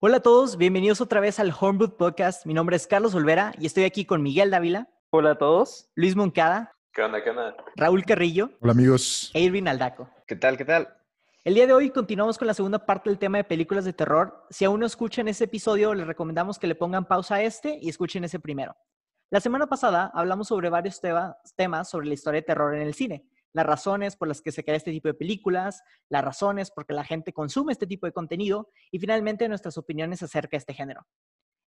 Hola a todos, bienvenidos otra vez al Homebrew Podcast. Mi nombre es Carlos Olvera y estoy aquí con Miguel Dávila, Hola a todos. Luis Moncada, ¿Qué onda? ¿Qué onda? Raúl Carrillo Hola amigos. e Irvin Aldaco. ¿Qué tal? ¿Qué tal? El día de hoy continuamos con la segunda parte del tema de películas de terror. Si aún no escuchan ese episodio, les recomendamos que le pongan pausa a este y escuchen ese primero. La semana pasada hablamos sobre varios tema- temas sobre la historia de terror en el cine, las razones por las que se crea este tipo de películas, las razones por que la gente consume este tipo de contenido y finalmente nuestras opiniones acerca de este género.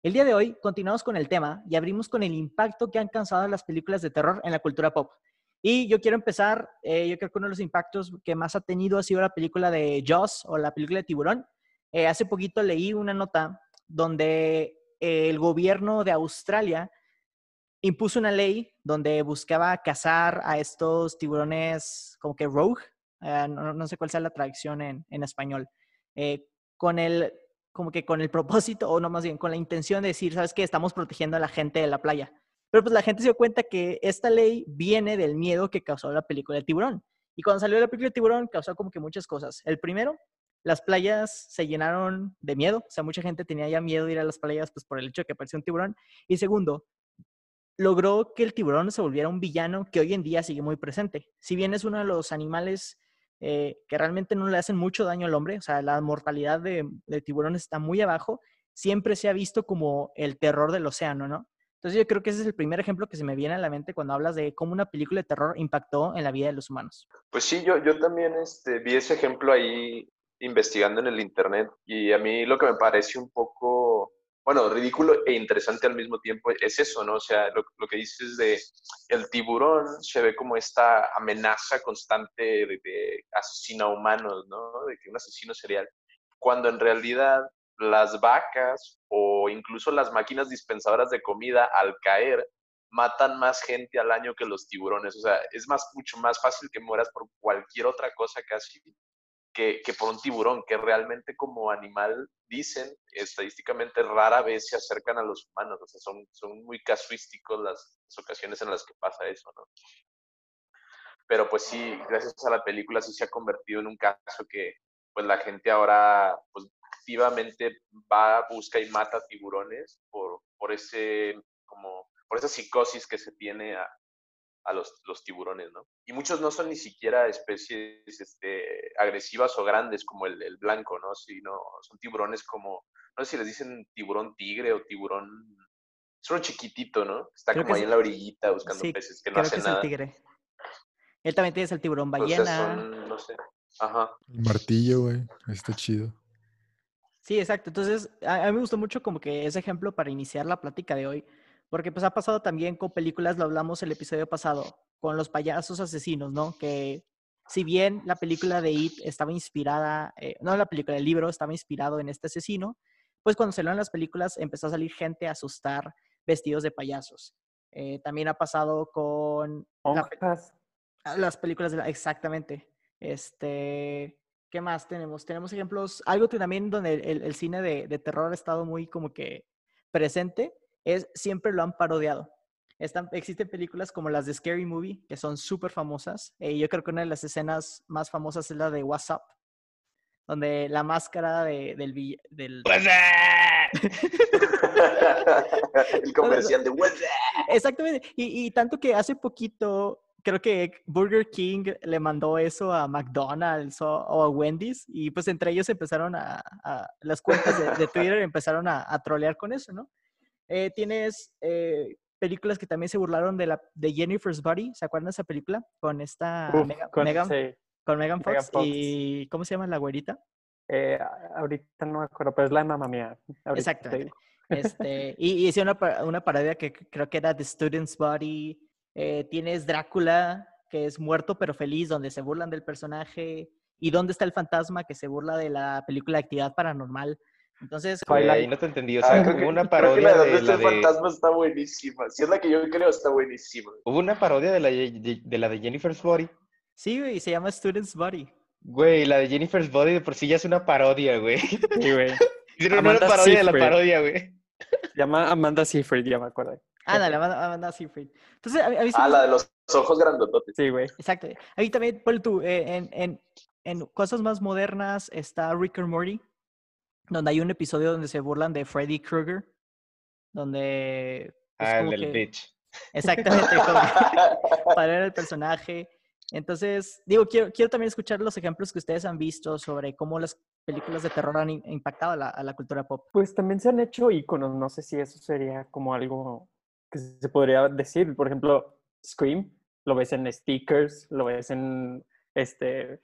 El día de hoy continuamos con el tema y abrimos con el impacto que han causado las películas de terror en la cultura pop. Y yo quiero empezar, eh, yo creo que uno de los impactos que más ha tenido ha sido la película de Jaws o la película de Tiburón. Eh, hace poquito leí una nota donde el gobierno de Australia impuso una ley donde buscaba cazar a estos tiburones como que rogue, eh, no, no sé cuál sea la traducción en, en español, eh, con el, como que con el propósito, o no más bien, con la intención de decir, ¿sabes qué? Estamos protegiendo a la gente de la playa. Pero pues la gente se dio cuenta que esta ley viene del miedo que causó la película de Tiburón. Y cuando salió la película de Tiburón, causó como que muchas cosas. El primero, las playas se llenaron de miedo. O sea, mucha gente tenía ya miedo de ir a las playas pues por el hecho de que apareció un tiburón. Y segundo, logró que el tiburón se volviera un villano que hoy en día sigue muy presente. Si bien es uno de los animales eh, que realmente no le hacen mucho daño al hombre, o sea, la mortalidad de, de tiburones está muy abajo, siempre se ha visto como el terror del océano, ¿no? Entonces yo creo que ese es el primer ejemplo que se me viene a la mente cuando hablas de cómo una película de terror impactó en la vida de los humanos. Pues sí, yo, yo también este, vi ese ejemplo ahí investigando en el internet y a mí lo que me parece un poco, bueno, ridículo e interesante al mismo tiempo es eso, ¿no? O sea, lo, que dices de el tiburón se ve como esta amenaza constante de, de asesino a humanos, ¿no? De que un asesino serial, cuando en realidad las vacas o incluso las máquinas dispensadoras de comida al caer matan más gente al año que los tiburones. O sea, es más, mucho más fácil que mueras por cualquier otra cosa casi que, que por un tiburón, que realmente como animal, dicen, estadísticamente rara vez se acercan a los humanos. O sea, son, son muy casuísticos las, las ocasiones en las que pasa eso, ¿no? Pero pues sí, gracias a la película sí se ha convertido en un caso que pues la gente ahora pues activamente va, busca y mata tiburones por, por ese como por esa psicosis que se tiene a, a los, los, tiburones, ¿no? Y muchos no son ni siquiera especies este, agresivas o grandes como el, el, blanco, ¿no? Sino son tiburones como, no sé si les dicen tiburón tigre o tiburón, es uno chiquitito, ¿no? Está Creo como ahí es- en la orillita buscando Sí, peces que no creo hace que es nada. el tigre. Él también tiene el tiburón O sea, ballena. son, no sé, ajá. El martillo, güey. Está chido. Sí, exacto. Entonces, a, a mí me gustó mucho como que ese ejemplo para iniciar la plática de hoy, porque pues ha pasado también con películas, lo hablamos el episodio pasado, con los payasos asesinos, ¿no? Que si bien la película de It estaba inspirada, eh, no la película, el libro estaba inspirado en este asesino, pues cuando salieron las películas empezó a salir gente a asustar vestidos de payasos. Eh, también ha pasado con la. Ah, Las películas de la, exactamente. Este, ¿qué más tenemos? Tenemos ejemplos, algo que también donde el cine de, de terror ha estado muy como que presente, es siempre lo han parodiado. Están, existen películas como las de Scary Movie, que son súper famosas. Eh, yo creo que una de las escenas más famosas es la de WhatsApp, donde la máscara de- del, del... el comercial de "What's that?". Exactamente. Y, y tanto que hace poquito, creo que Burger King le mandó eso a McDonald's o, o a Wendy's y pues entre ellos empezaron a, a- las cuentas de, de Twitter empezaron a, a trolear con eso, ¿no? Eh, tienes eh, películas que también se burlaron de, la, de Jennifer's Body, ¿se acuerdan de esa película? Con esta Uf, Mega- con- Megan, sí. con Megan Fox, Megan Fox. y ¿cómo se llama la güerita? Eh, ahorita no me acuerdo, pero es la de mamá mía. Digo. Este, y, hice una, una parodia que creo que era The Student's Body. Eh, tienes Drácula, que es muerto pero feliz, donde se burlan del personaje. ¿Y dónde está el fantasma que se burla de la película Actividad Paranormal? Entonces, Twilight. Güey, no te entendí. O Ah, sea, creo que- hubo una creo que parodia la de está la de. fantasma está buenísima. Si es la que yo creo, está buenísima. Hubo una parodia de la de, de- la de Jennifer's Body. sí, güey, se llama Student's Body. Güey, la de Jennifer's Body de por sí ya es una parodia, güey. Sí, güey. Hicieron una Amanda parodia de la Seyfried. parodia, güey. Se llama Amanda Seyfried, ya me acuerdo. Ándale, Amanda, Amanda Seyfried. Entonces, a, a mí Ah, me- la de los ojos grandototes. Sí, güey. Exacto. A mí también, ponle tú, eh, en, en, en cosas más modernas está Rick and Morty. Donde hay un episodio donde se burlan de Freddy Krueger, donde... es Ah, el del que- bitch. Exactamente, para ver el personaje. Entonces, digo, quiero, quiero también escuchar los ejemplos que ustedes han visto sobre cómo las películas de terror han im- impactado a la, a la cultura pop. Pues también se han hecho iconos, no sé si eso sería como algo que se podría decir. Por ejemplo, Scream, lo ves en stickers, lo ves en, este,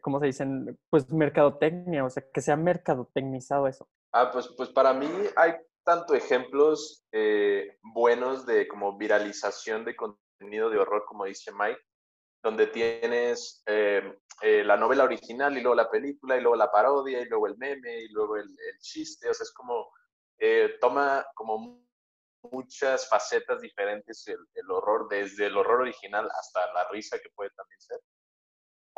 ¿cómo se dicen? Pues mercadotecnia, o sea, que se ha mercadotecnizado eso. Ah, pues, pues para mí hay tanto ejemplos eh, buenos de como viralización de contenido de horror, como dice Mike, donde tienes eh, eh, la novela original y luego la película y luego la parodia y luego el meme y luego el, chiste, o sea, es como, eh, toma como mu- muchas facetas diferentes el horror, desde el horror original hasta la risa que puede también ser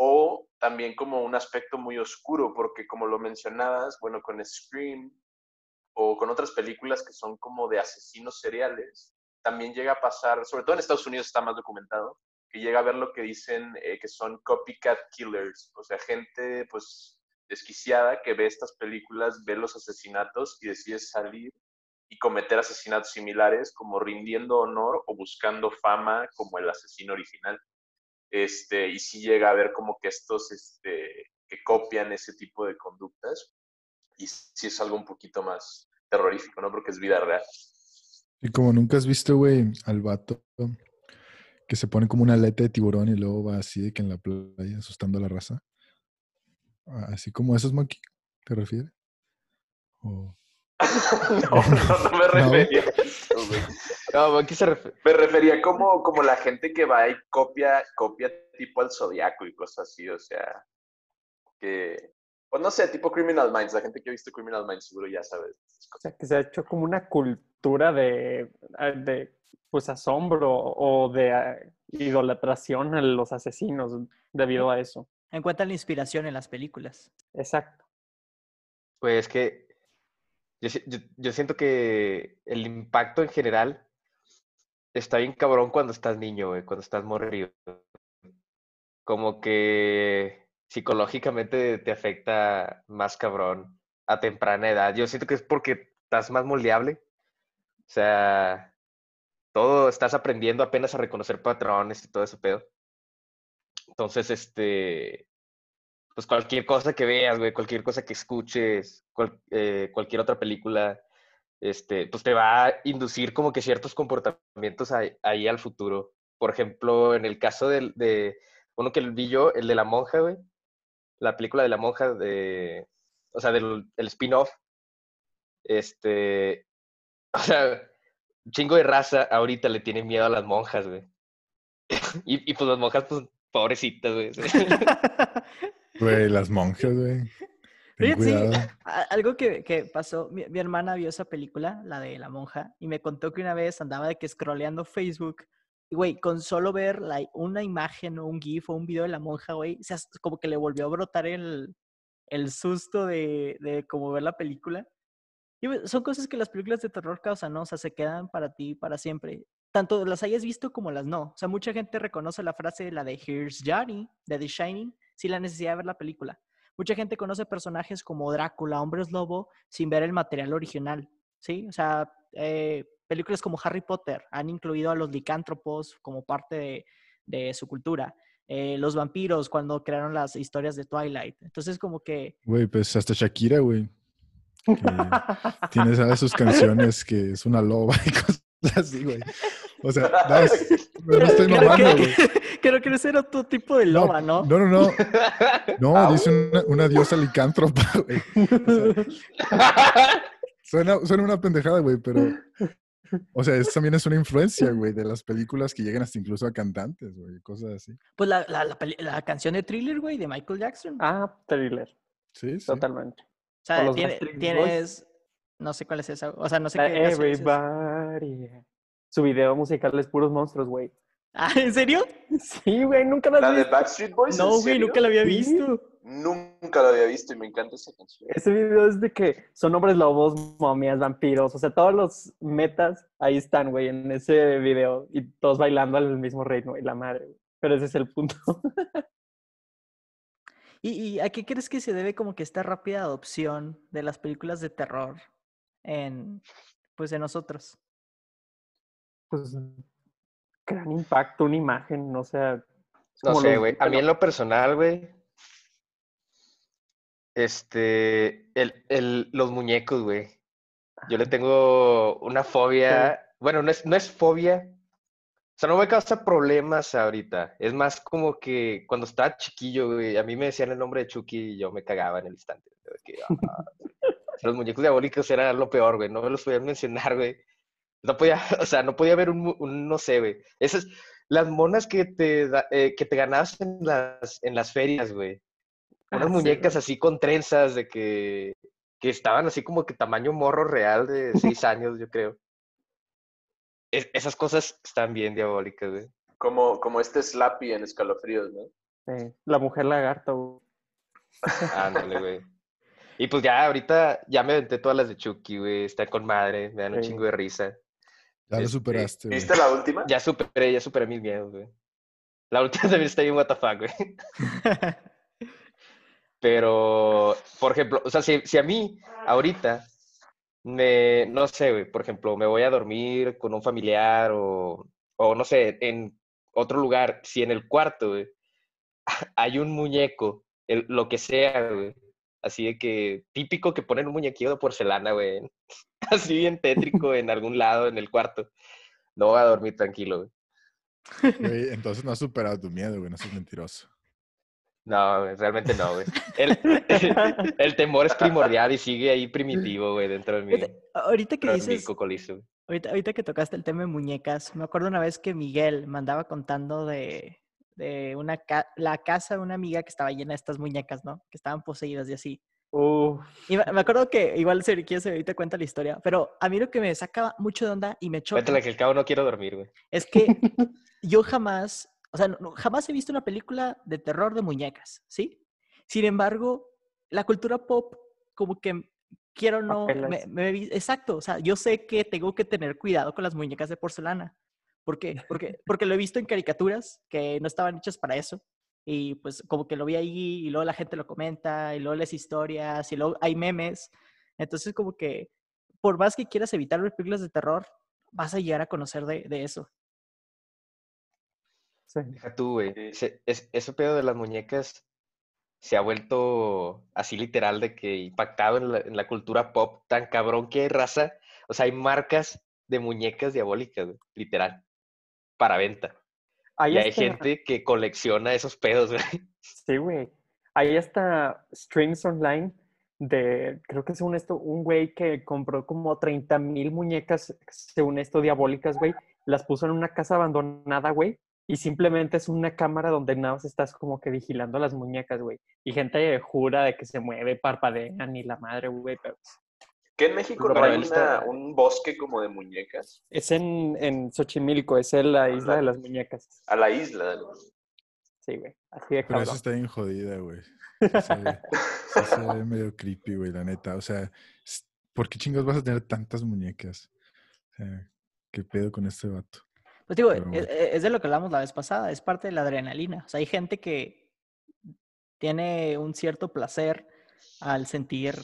o también como un aspecto muy oscuro, porque como lo mencionabas, bueno, con Scream o con otras películas que son como de asesinos seriales, también llega a pasar, sobre todo en Estados Unidos está más documentado, que llega a ver lo que dicen eh, que son copycat killers, o sea, gente pues desquiciada que ve estas películas, ve los asesinatos y decide salir y cometer asesinatos similares como rindiendo honor o buscando fama como el asesino original este, y sí llega a ver como que estos este, que copian ese tipo de conductas y sí es algo un poquito más terrorífico, ¿no? Porque es vida real. Y como nunca has visto, güey, al vato que se pone como una aleta de tiburón y luego va así de que en la playa asustando a la raza. Ah, Así como esos, Monkey, ¿te refieres? no, no, no me refería güey. No, ¿a qué se refiere? Me refería como, como la gente que va y copia, copia tipo al zodiaco y cosas así, o sea, que, pues no sé, tipo Criminal Minds, la gente que ha visto Criminal Minds seguro ya sabe. O sea, que se ha hecho como una cultura de, de pues, asombro o de ah, idolatración a los asesinos debido a eso. Encuentran la inspiración en las películas. Exacto. Pues que yo, si- yo- yo siento que el impacto en general está bien cabrón cuando estás niño, güey, cuando estás morrido. Como que psicológicamente te afecta más cabrón a temprana edad. Yo siento que es porque estás más moldeable. O sea, todo estás aprendiendo apenas a reconocer patrones y todo ese pedo. Entonces, este, pues cualquier cosa que veas, güey, cualquier cosa que escuches, eh, cualquier otra película, este, pues te va a inducir como que ciertos comportamientos ahí, al futuro. Por ejemplo, en el caso del, de uno que vi yo, el de la monja, güey, la película de la monja de, o sea, del el spin-off, este, o sea, chingo de raza ahorita le tiene miedo a las monjas, güey. Y, y pues las monjas, pues, pobrecitas, güey. Güey, las monjas, güey. Sí, algo que, que pasó, mi, mi hermana vio esa película, la de la monja, y me contó que una vez andaba de que scrolleando Facebook, y güey, con solo ver la, una imagen o un GIF o un video de la monja, güey, se as- como que le volvió a brotar el, el susto de, de como ver la película. Y son cosas que las películas de terror causan, ¿no? O sea, se quedan para ti para siempre. Tanto las hayas visto como las no. O sea, mucha gente reconoce la frase, la de Here's Johnny, de The Shining, sin la necesidad de ver la película. Mucha gente conoce personajes como Drácula, Hombres Lobo, sin ver el material original, ¿sí? O sea, eh, películas como Harry Potter han incluido a los licántropos como parte de, de su cultura. Eh, los vampiros cuando crearon las historias de Twilight. Entonces, como que... Güey, pues hasta Shakira, güey. tiene ¿sabes? sus canciones que es una loba y cosas así, güey. O sea, no, es- no estoy creo, mamando, que, güey. creo que ese era otro tipo de loba, ¿no? No, no, no. No, dice una, una diosa licántropa, güey. O sea, suena, suena una pendejada, güey, pero. O sea, es, también es una influencia, güey, de las películas que llegan hasta incluso a cantantes, güey, cosas así. Pues la, la, la canción de Thriller, güey, de Michael Jackson. Ah, thriller, Sí, sí. totalmente. o sea, tiene- tienes... No sé cuál es esa. O sea, no sé La qué canción es esa. Everybody. Su video musical es puros monstruos, güey. Ah, ¿en serio? Sí, güey, nunca La has de visto. Backstreet Boys. ¿en No, güey, nunca la había Sí. visto. Nunca la había visto y me encanta esa canción. Ese video es de que son hombres lobos, momias, vampiros, o sea, todos los metas ahí están, güey, en ese video y todos bailando al mismo ritmo y la madre, güey. Pero ese es el punto. ¿Y, y a qué crees que se debe como que esta rápida adopción de las películas de terror en, pues, en nosotros? Pues gran impacto, una imagen, o sea. No sé, güey. A mí en lo personal, güey. Este, el, el, los muñecos, güey. Yo le tengo una fobia. Bueno, no es, no es fobia. O sea, no me causa problemas ahorita. Es más como que cuando estaba chiquillo, güey, a mí me decían el nombre de Chucky y yo me cagaba en el instante. que, ah, los muñecos diabólicos eran lo peor, güey. No me los podían mencionar, güey. No podía, o sea, no podía haber un, no sé, güey. Esas, las monas que te, da- eh, que te ganabas en las, en las ferias, güey. Unas Ah, muñecas así con trenzas de que, que estaban así como que tamaño morro real de seis años, yo creo. Es- esas cosas están bien diabólicas, güey. Como, como este Slappy en escalofríos, ¿no? Sí, la mujer lagarto. güey. Ándale, güey. Y pues ya ahorita ya me aventé todas las de Chucky, güey. Está con madre, me dan un Sí. chingo de risa. Ya lo Este, superaste. ¿Viste la última? Ya superé, ya superé mis miedos, güey. La última también está bien WTF, güey. Pero, por ejemplo, o sea, si, si a mí ahorita me, no sé, güey, por ejemplo, me voy a dormir con un familiar o, o no sé, en otro lugar, si en el cuarto, güey, hay un muñeco, el- lo que sea, güey, así de que típico que ponen un muñequillo de porcelana, güey, así bien tétrico en algún lado en el cuarto, no voy a dormir tranquilo, güey. Güey, entonces no has superado tu miedo, güey. No seas mentiroso. No, güey, realmente no, güey. El, el temor es primordial y sigue ahí primitivo, güey, dentro de mí. Ahorita que dices, cocolizo, güey. ahorita, ahorita que tocaste el tema de muñecas, me acuerdo una vez que Miguel me andaba contando de, de una ca- la casa de una amiga que estaba llena de estas muñecas, ¿no? Que estaban poseídas y así. Uf, Y me acuerdo que igual si quieres ahorita cuenta la historia, pero a mí lo que me saca mucho de onda y me choca Cuéntale que el cabo no quiero dormir, güey. es que yo jamás, o sea, no- jamás he visto una película de terror de muñecas, ¿sí? Sin embargo, la cultura pop, como que quiero no, me, me exacto, o sea, yo sé que tengo que tener cuidado con las muñecas de porcelana. ¿Por qué? Porque, porque lo he visto en caricaturas que no estaban hechas para eso. Y pues como que lo vi ahí y luego la gente lo comenta y luego lees historias y luego hay memes. Entonces como que por más que quieras evitar ver películas de terror, vas a llegar a conocer de, de eso. sí. Deja tú, güey. Sí. Se- es- ese pedo de las muñecas se ha vuelto así literal de que impactado en la, en la cultura pop tan cabrón que hay raza. O sea, hay marcas de muñecas diabólicas, literal, para venta. Ahí y hay está- gente que colecciona esos pedos, güey. Sí, güey. Ahí está streams online de, creo que según esto, un güey que compró como 30 mil muñecas, según esto, diabólicas, güey. Las puso en una casa abandonada, güey. Y simplemente es una cámara donde nada más estás como que vigilando las muñecas, güey. Y gente jura de que se mueve, parpadean y la madre, güey. Pero pues, Que en México no hay una- un bosque como de muñecas. es en, en Xochimilco, es en la isla de las muñecas. A la isla. ¿no? Sí, güey. Así de Pero eso está bien jodida, güey. Se ve- sí se ve medio creepy, güey, la neta. O sea, ¿por qué chingados vas a tener tantas muñecas? O sea, ¿qué pedo con este vato? Pues digo, Pero es, bueno. es de lo que hablamos la vez pasada, es parte de la adrenalina. O sea, hay gente que tiene un cierto placer al sentir,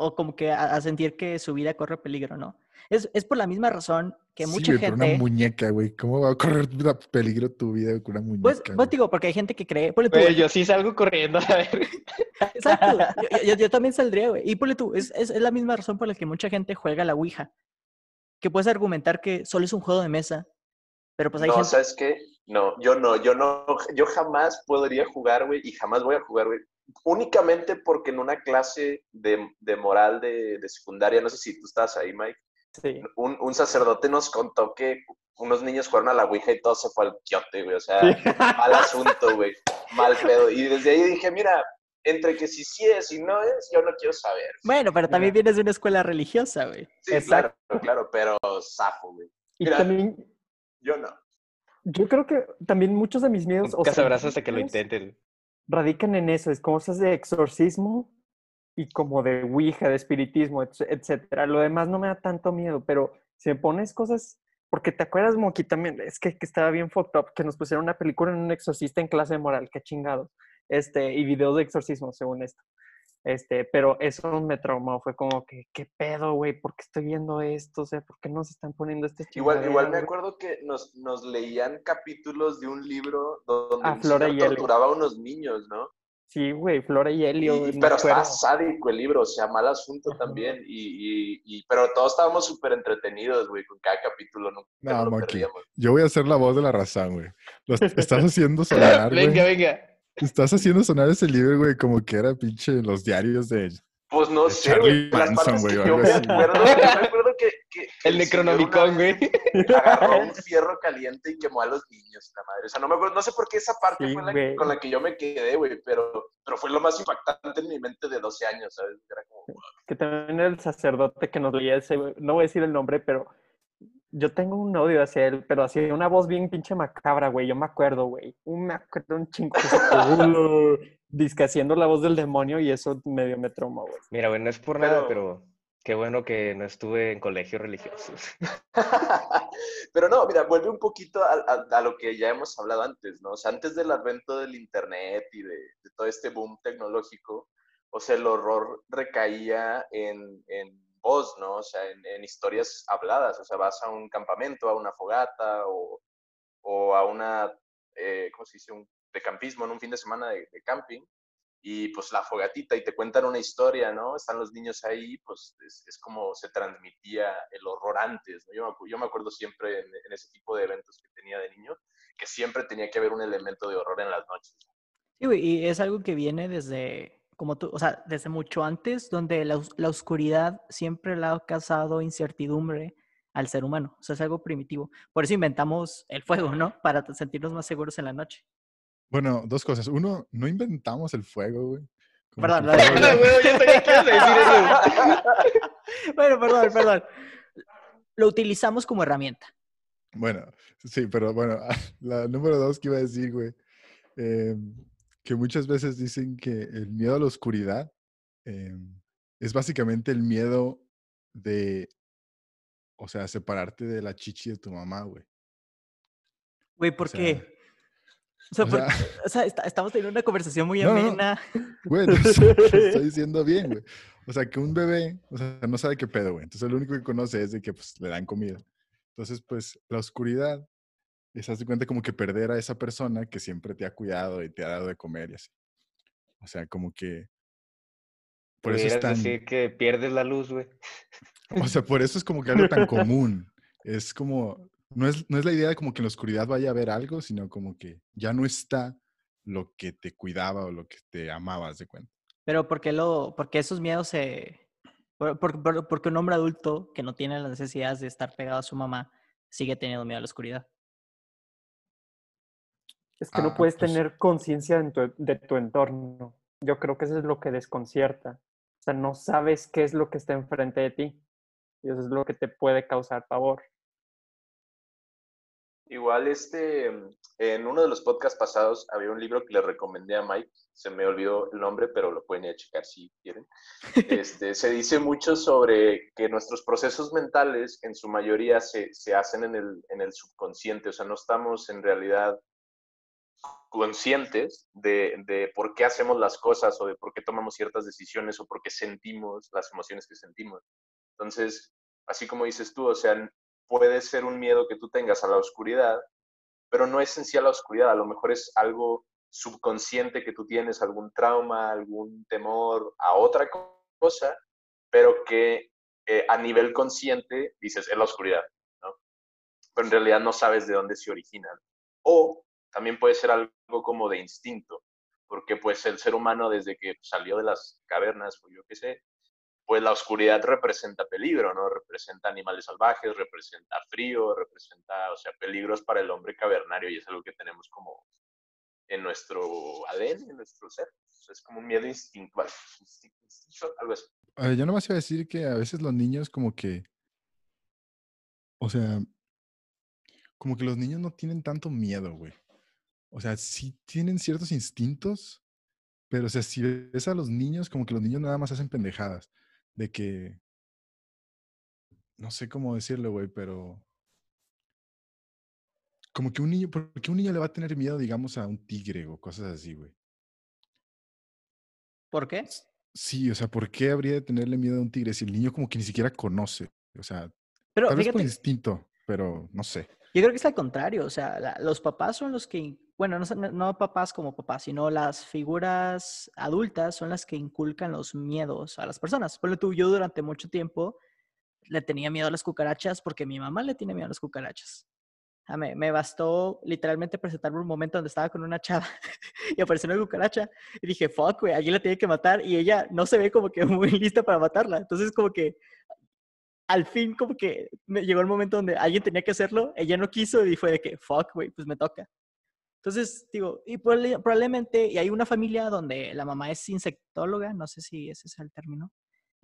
o como que a, a sentir que su vida corre peligro, ¿no? Es, es por la misma razón que Sí, mucha güey, pero gente... una muñeca, güey. ¿Cómo va a correr la- peligro tu vida con una muñeca? Pues, pues digo, porque hay gente que cree... ponle tú, Güey, hay- yo sí salgo corriendo, a ver. Exacto, yo, yo- yo también saldría, güey. Y ponle tú, es, es, es la misma razón por la que mucha gente juega la Ouija. Que puedes argumentar que solo es un juego de mesa, pero pues hay no, gente... ¿sabes qué? No, yo no, yo no, yo jamás podría jugar, güey, y jamás voy a jugar, güey. Únicamente porque en una clase de, de moral de, de secundaria, no sé si tú estabas ahí, Mike, Sí. un, un sacerdote nos contó que unos niños jugaron a la Ouija y todo se fue al quiote, güey. O sea, mal asunto, güey. Mal pedo. Y desde ahí dije, mira, entre que si sí es y no es, yo no quiero saber. Bueno, pero también vienes de una escuela religiosa, güey. Sí, Exacto. claro, claro, pero zafo, güey. Y Mira. también, Yo no. yo creo que también muchos de mis miedos... o Nunca sea, sabrás hasta que lo intenten. Radican en eso, es cosas de exorcismo y como de Ouija, de espiritismo, etc- etcétera. Lo demás no me da tanto miedo, pero si me pones cosas... Porque te acuerdas, Moki, también, es que, que estaba bien fucked up, que nos pusieron una película en un exorcista en clase de moral, qué chingado. este, y videos de exorcismo, según esto. Este, pero eso me traumó, fue como que, ¿qué pedo, güey? ¿Por qué estoy viendo esto? O sea, ¿por qué no se están poniendo este Igual, igual me acuerdo que nos, nos leían capítulos de un libro donde Ah, Flora y torturaba a unos niños, ¿no? Sí, güey, Flora y Helio. Y- pero está sádico el libro, o sea, mal asunto Ajá. también. Y, y, y- pero todos estábamos súper entretenidos, güey, con cada capítulo, nunca No, nos lo Monkey. perdíamos. Yo voy a ser la voz de la razón, güey. Lo est- estás haciendo sonar, venga, venga. Estás haciendo sonar ese libro, güey, como que era pinche los diarios de... Pues no sé, Charlie güey. Las Manson, partes güey, que yo me acuerdo, yo me acuerdo que, que- que El Necronomicon, güey. Agarró un fierro caliente y quemó a los niños, la madre. O sea, no me acuerdo, no sé por qué esa parte Sí, fue la con la que yo me quedé, güey, pero, pero fue lo más impactante en mi mente de 12 años, ¿sabes? Era como, Que también el sacerdote que nos leía ese, güey, no voy a decir el nombre, pero yo tengo un odio hacia él, pero hacía una voz bien pinche macabra, güey. Yo me acuerdo, güey. Un- Me acuerdo un chingo. Disque haciendo la voz del demonio y eso medio me traumó, güey. Mira, güey, no es por nada, Pero- qué bueno que no estuve en colegio religioso. Pero no, mira, vuelve un poquito a, a- a lo que ya hemos hablado antes, ¿no? O sea, antes del advento del Internet y de, de todo este boom tecnológico, o sea, el horror recaía en, en voz, ¿no? O sea, en, en historias habladas. O sea, vas a un campamento, a una fogata o, o a una, eh, ¿cómo se dice? Un, de campismo, en un fin de semana de, de camping. Y pues la fogatita y te cuentan una historia, ¿no? Están los niños ahí, pues es, es como se transmitía el horror antes, ¿no? Yo yo me acuerdo siempre en, en ese tipo de eventos que tenía de niño, que siempre tenía que haber un elemento de horror en las noches. Sí, y es algo que viene desde, como tú, o sea, desde mucho antes, donde la, la oscuridad siempre le ha causado incertidumbre al ser humano. O sea, es algo primitivo. Por eso inventamos el fuego, ¿no? Para sentirnos más seguros en la noche. Bueno, dos cosas. Uno, no inventamos el fuego, güey. Como Perdón, la- fuego Ah, güey, decir eso. Bueno, perdón, perdón. Lo utilizamos como herramienta. Bueno, sí, pero bueno, la número dos que iba a decir, güey, eh, que muchas veces dicen que el miedo a la oscuridad eh, es básicamente el miedo de, o sea, separarte de la chichi de tu mamá, güey. Güey, ¿por sea, qué? O sea, o por- sea- o sea, está- estamos teniendo una conversación muy No, amena. Güey, no estoy diciendo bien, güey. O sea, que un bebé, o sea, no sabe qué pedo, güey. Entonces, lo único que conoce es de que, pues, le dan comida. Entonces, pues, la oscuridad es, haz de cuenta, como que perder a esa persona que siempre te ha cuidado y te ha dado de comer y así. O sea, como que... Por eso es tan... decir que pierdes la luz, güey. O sea, por eso es como que algo tan común. Es como... No es, no es la idea de como que en la oscuridad vaya a haber algo, sino como que ya no está lo que te cuidaba o lo que te amabas de cuenta. Pero ¿por qué, lo, por qué esos miedos se... Por, por- por- porque un hombre adulto que no tiene las necesidades de estar pegado a su mamá sigue teniendo miedo a la oscuridad. Es que no Ah, puedes pues- tener conciencia en tu- de tu entorno. Yo creo que eso es lo que desconcierta. O sea, no sabes qué es lo que está enfrente de ti. Y eso es lo que te puede causar pavor. Igual, este, en uno de los podcasts pasados había un libro que le recomendé a Mike, se me olvidó el nombre, pero lo pueden ir a checar si quieren. Este, se dice mucho sobre que nuestros procesos mentales en su mayoría se, se hacen en el, en el subconsciente, o sea, no estamos en realidad conscientes de, de por qué hacemos las cosas o de por qué tomamos ciertas decisiones o por qué sentimos las emociones que sentimos. Entonces, así como dices tú, o sea, puede ser un miedo que tú tengas a la oscuridad, pero no es en sí a la oscuridad, a lo mejor es algo subconsciente que tú tienes, algún trauma, algún temor a otra co- cosa, pero que eh, a nivel consciente dices, es la oscuridad, ¿no? Pero en realidad no sabes de dónde se originan. O también puede ser algo como de instinto, porque pues el ser humano desde que salió de las cavernas, o yo qué sé, pues la oscuridad representa peligro, ¿no? Representa animales salvajes, representa frío, representa, o sea, peligros para el hombre cavernario y es algo que tenemos como en nuestro ADN, en nuestro ser. Es como un miedo instintual, instin- instintual, algo así. Eh, yo nomás iba a decir que a veces los niños como que, o sea, como que los niños no tienen tanto miedo, güey. O sea, sí tienen ciertos instintos, pero o sea, si ves a los niños, como que los niños nada más hacen pendejadas. De que, no sé cómo decirlo, güey, pero como que un niño, ¿por qué un niño le va a tener miedo, digamos, a un tigre o cosas así, güey? ¿Por qué? Sí, o sea, ¿por qué habría de tenerle miedo a un tigre si el niño como que ni siquiera conoce? O sea, Pero tal vez por fíjate, instinto, pero no sé. yo creo que es al contrario. O sea, la- los papás son los que, bueno, no, no- papás como papás, sino las figuras adultas son las que inculcan los miedos a las personas. Por tú, yo durante mucho tiempo le tenía miedo a las cucarachas porque mi mamá le tiene miedo a las cucarachas. Ah, me, me bastó literalmente presentarme un momento donde estaba con una chava y apareció una cucaracha y dije, fuck, güey, alguien la tiene que matar y ella no se ve como que muy lista para matarla. Entonces como que al fin como que me llegó el momento donde alguien tenía que hacerlo, ella no quiso y fue de que, fuck, güey, pues me toca. Entonces, digo, y probable- probablemente, y hay una familia donde la mamá es insectóloga, no sé si ese es el término,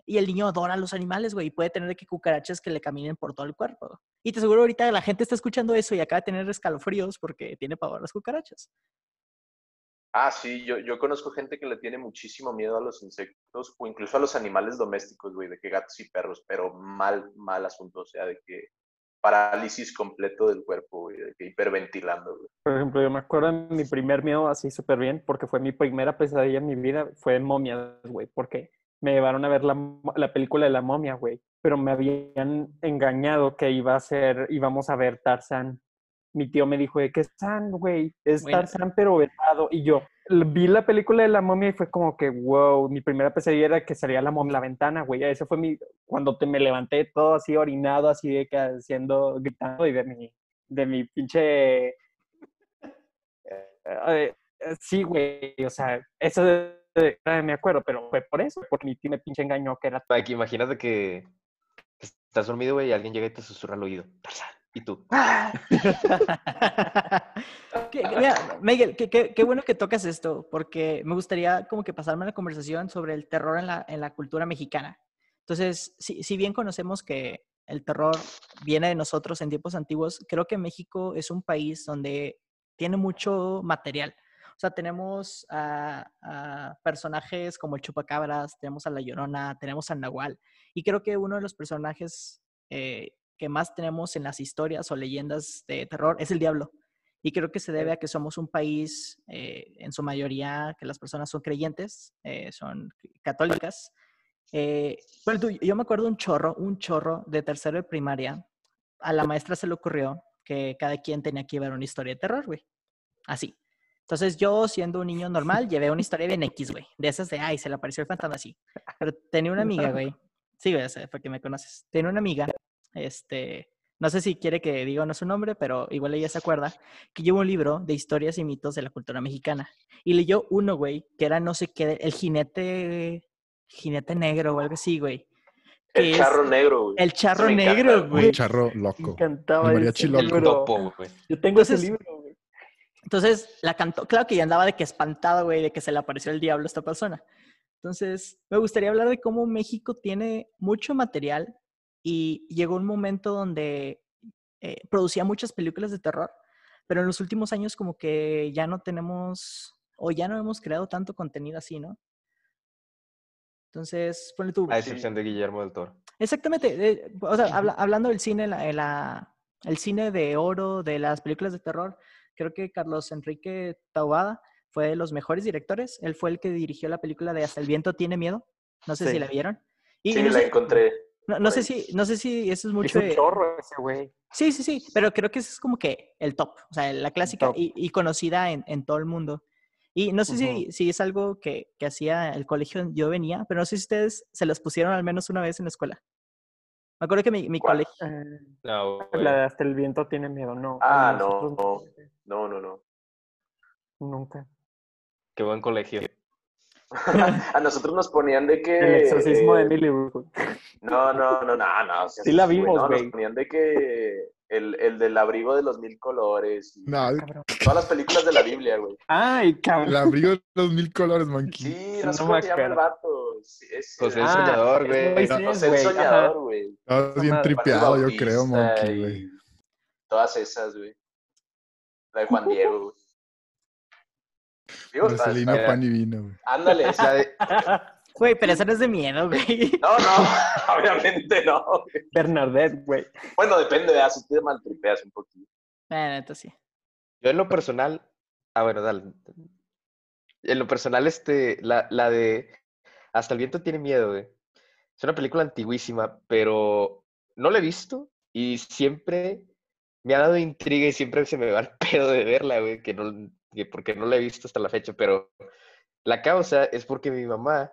y el niño adora a los animales, güey, y puede tener que cucarachas que le caminen por todo el cuerpo. Y te aseguro ahorita la gente está escuchando eso y acaba de tener escalofríos porque tiene pavor a las cucarachas. Ah, sí, yo, yo conozco gente que le tiene muchísimo miedo a los insectos o incluso a los animales domésticos, güey, de que gatos y perros, pero mal, mal asunto, o sea, de que parálisis completo del cuerpo, güey, de que hiperventilando, güey. Por ejemplo, yo me acuerdo de mi primer miedo así súper bien, porque fue mi primera pesadilla en mi vida, fue momias, güey, porque me llevaron a ver la, la película de la momia, güey, pero me habían engañado que iba a ser, íbamos a ver Tarzán. Mi tío me dijo de que es Tarzán, güey, es Bueno. Tarzán pero vetado, y yo vi la película de la momia y fue como que, wow, mi primera pesadilla era que salía la momia en la ventana, güey, ese fue mi, cuando te me levanté todo así orinado, así de que haciendo, gritando y de mi, de mi pinche eh, eh, sí, güey, o sea, eso de- de- eh, me acuerdo, pero fue por eso, porque mi tío me pinche engañó que era imagínate que que estás dormido, güey, y alguien llega y te susurra al oído. Tarzán. Y tú. Miguel, qué bueno que tocas esto, porque me gustaría como que pasarme la conversación sobre el terror en la, en la cultura mexicana. Entonces, si, bien conocemos que el terror viene de nosotros en tiempos antiguos, creo que México es un país donde tiene mucho material. O sea, tenemos a personajes como el Chupacabras, tenemos a La Llorona, tenemos a Nahual. Y creo que uno de los personajes eh, que más tenemos en las historias o leyendas de terror es el diablo. Y creo que se debe a que somos un país, eh, en su mayoría, que las personas son creyentes, eh, son católicas. Eh, bueno, tú, yo me acuerdo un chorro, un chorro de tercero de primaria. A la maestra se le ocurrió que cada quien tenía que llevar una historia de terror, güey. Así. Entonces yo, siendo un niño normal, llevé una historia bien X, güey. De esas de, ay, se le apareció el fantasma así. Pero tenía una amiga, güey. Sí, güey, o sea, porque me conoces. Tenía una amiga, este, no sé si quiere que diga o no su nombre, pero igual ella se acuerda, que lleva un libro de historias y mitos de la cultura mexicana. Y leyó uno, güey, que era no sé qué, el jinete, jinete negro o algo así, güey. El charro negro, güey. El charro me encanta, negro, güey. güey. Un charro Me loco. encantaba El mariachi ese loco. El topo, güey. Yo tengo ese Entonces- libro, güey. Entonces la cantó, claro que ya andaba de que espantada, güey, de que se le apareció el diablo a esta persona. Entonces, me gustaría hablar de cómo México tiene mucho material y llegó un momento donde eh, producía muchas películas de terror, pero en los últimos años como que ya no tenemos o ya no hemos creado tanto contenido así, ¿no? Entonces, ponle tú. A excepción de Guillermo del Toro. Exactamente. eh, o sea, habla- hablando del cine, la, la- el cine de oro, de las películas de terror, creo que Carlos Enrique Taubada fue de los mejores directores. Él fue el que dirigió la película de Hasta el viento tiene miedo. No sé si la vieron. Y, y Sí, no, la sé, encontré. No, sé si, no sé si eso es Es mucho un de- chorro ese güey. Sí, sí, sí, pero creo que ese es como que el top, o sea, la clásica y, y conocida en, en todo el mundo. Y no sé si, si es algo que, que hacía el colegio yo venía, pero no sé si ustedes se las pusieron al menos una vez en la escuela. Me acuerdo que mi, mi colegio... No, la de hasta el viento tiene miedo, no. Ah, no, no, no, no. Nunca. Qué buen colegio. A nosotros nos ponían de que... El exorcismo de eh, Emily. No, no, no, no, no. o sea, Sí la güey, vimos, no, güey. Nos ponían de que el, el del abrigo de los mil colores. y No, Cabrón. Todas las películas de la Biblia, güey. Ay, cabrón. el abrigo de los mil colores, monkey. Sí, no sé No cómo me se llama el acuerdo. vato. Sí, es, José el Ah, Soñador, es güey. Moisés, José el güey, Soñador, güey. Estabas bien tripeado, yo creo, monkey, y güey. Todas esas, güey. La de Juan Diego, güey. Digo, pan y vino, güey. Ándale. De- Güey, pero eso no es de miedo, güey. No, no, obviamente no. güey. Bernadette, güey. Bueno, depende de si te maltripeas un poquito. Bueno, entonces sí. Yo en lo personal. Ah, bueno, dale. En lo personal, este, la, la de Hasta el viento tiene miedo, güey. Es una película antiguísima, pero no la he visto y siempre me ha dado intriga y siempre se me va el pedo de verla, güey, que no, porque no la he visto hasta la fecha, pero la causa es porque mi mamá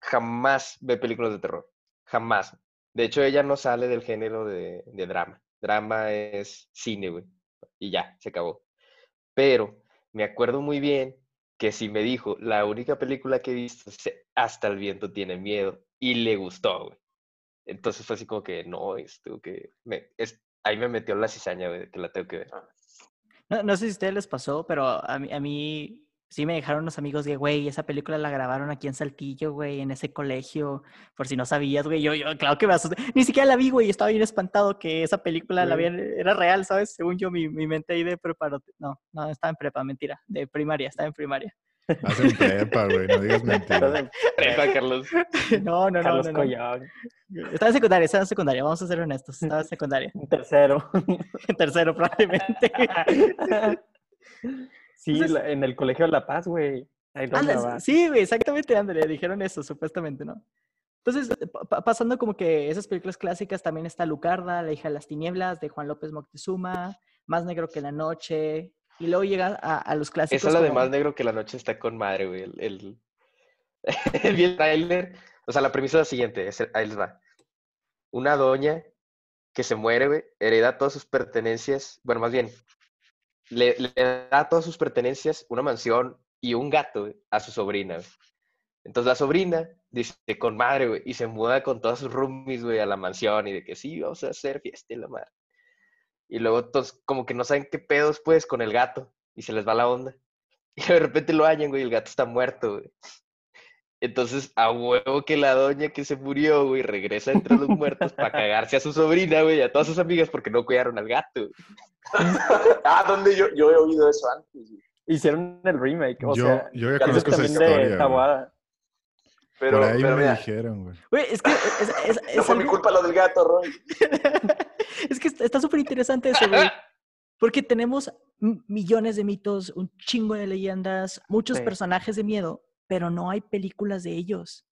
jamás ve películas de terror, jamás. De hecho, ella no sale del género de, drama. Drama es cine, güey, y ya, se acabó. Pero me acuerdo muy bien que si me dijo, la única película que he visto es Hasta el viento tiene miedo, y le gustó, güey. Entonces fue así como que, no, esto que, me, es, ahí me metió la cizaña, güey, que la tengo que ver. No, no sé si a ustedes les pasó, pero a mí, a mí sí me dejaron unos amigos de, güey, esa película la grabaron aquí en Saltillo, güey, en ese colegio, por si no sabías, güey, yo, yo, claro que me asusté, ni siquiera la vi, güey, estaba bien espantado que esa película la habían, era real, ¿sabes? Según yo, mi, mi mente ahí de preparo, no, no, estaba en prepa, mentira, de primaria, estaba en primaria. Haz en prepa, güey, no digas mentiras. Prepa, Carlos. No, no, no, Carlos no, no. Collón. Estaba en secundaria, estaba en secundaria, vamos a ser honestos, estaba en secundaria, Un tercero. en tercero probablemente. Sí, Entonces- la- en el Colegio de La Paz, güey. Ahí sí, güey, exactamente, André, dijeron eso, supuestamente, ¿no? Entonces, pa- pa- pasando como que esas películas clásicas, también está Lucarda, La hija de las tinieblas, de Juan López Moctezuma, Más negro que la noche, y luego llega a, a los clásicos Esa es la de más negro que la noche está con madre, güey. El, el, el tráiler. O sea, la premisa es la siguiente. es- ahí les va. Una doña que se muere, güey, hereda todas sus pertenencias. Bueno, más bien, le, le da todas sus pertenencias, una mansión y un gato güey, a su sobrina. güey. Entonces la sobrina dice, con madre, güey, y se muda con todas sus roomies, güey, a la mansión y de que sí, vamos a hacer fiesta y la madre. Y luego todos como que no saben qué pedos, pues, con el gato y se les va la onda. Y de repente lo hallan, güey, y el gato está muerto, güey. Entonces, a huevo que la doña que se murió, güey, regresa entre los muertos para cagarse a su sobrina, güey, y a todas sus amigas porque no cuidaron al gato. güey. ah, ¿dónde yo, yo he oído eso antes? güey. Hicieron el remake. O yo, sea, yo ya conozco esa historia. de. Pero, Por ahí pero me mira, dijeron, güey. Güey, es que es, es- es- no fue mi culpa lo del gato, Roy. es que está- súper interesante eso, güey. Porque tenemos millones de mitos, un chingo de leyendas, muchos Sí. personajes de miedo, pero no hay películas de ellos.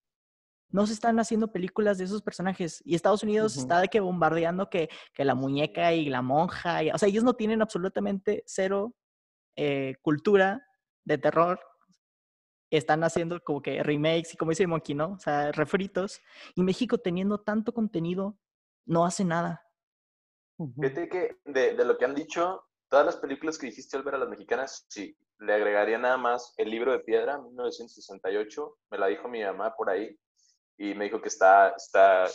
No se están haciendo películas de esos personajes. Y Estados Unidos está de que bombardeando que, que la muñeca y la monja. y- o sea, ellos no tienen absolutamente cero eh, cultura de terror. Están haciendo como que remakes y como dice Monkey, ¿no? O sea, refritos. Y México teniendo tanto contenido, no hace nada. Fíjate que de, de lo que han dicho, todas las películas que dijiste al ver a las mexicanas, sí, le agregaría nada más El libro de piedra, 1968, me la dijo mi mamá por ahí, y me dijo que está, está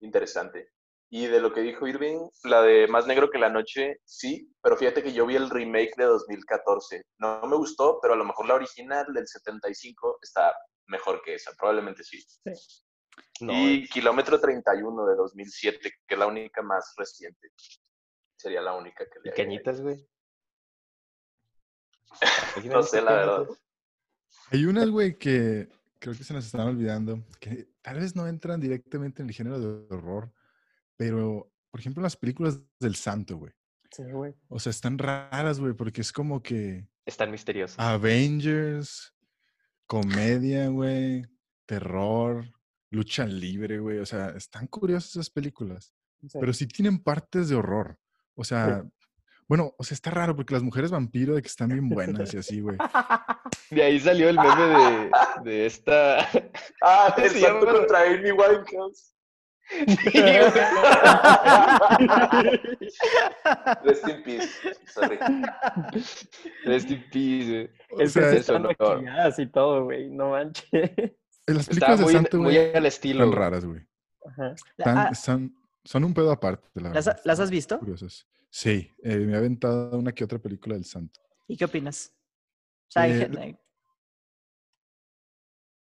interesante. Y de lo que dijo Irving, la de Más negro que la noche, sí, pero fíjate que yo vi el remake de 2014. No me gustó, pero a lo mejor la original del 75 está mejor que esa, probablemente sí. No, y Kilómetro 31 de 2007, que es la única más reciente. Sería la única que le ¿Y cañitas, güey? ¿Alguien ha No sé, la verdad. Hay unas, güey, que creo que se nos están olvidando, que tal vez no entran directamente en el género de horror, pero, por ejemplo, las películas del santo, güey. Sí, güey. O sea, están raras, güey, porque es como que Están misteriosos. Avengers, comedia, güey, terror, lucha libre, güey. O sea, están curiosas esas películas, Sí. pero sí tienen partes de horror. O sea, bueno, o sea, está raro porque las mujeres vampiro de que están bien buenas y así, güey. De ahí salió el meme de, de esta. Ah, el Sí, santo pero- contra Amy Winehouse. Rest in peace. Sorry. Rest in peace, güey. O Es que eso están maquilladas y todo, güey. No manches. Las películas del muy, santo, muy güey, al estilo. están güey. raras, güey. Ajá. Ah, están- son un pedo aparte, la ¿Las, verdad. las has visto? Curiosas. Sí, eh, me ha aventado una que otra película del santo. ¿Y qué opinas? O sea, hay Eh,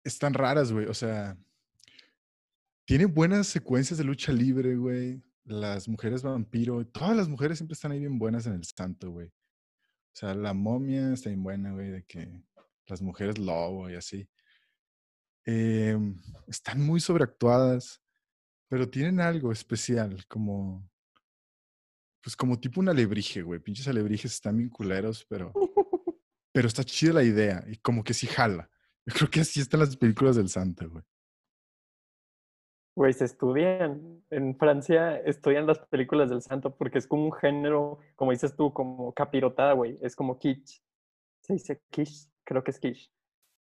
están raras, güey. O sea, tiene buenas secuencias de lucha libre, güey. Las mujeres vampiro, todas las mujeres siempre están ahí bien buenas en el santo, güey. O sea, la momia está bien buena, güey, de que las mujeres lobo y así. Em, están muy sobreactuadas, pero tienen algo especial, como, pues como tipo un alebrije, güey. Pinches alebrijes están bien culeros, pero pero está chida la idea y como que sí jala. Yo creo que así están las películas del Santa, güey. Güey, se estudian. En Francia estudian las películas del santo porque es como un género, como dices tú, como capirotada, güey. Es como kitsch. Se dice kitsch, creo que es kitsch.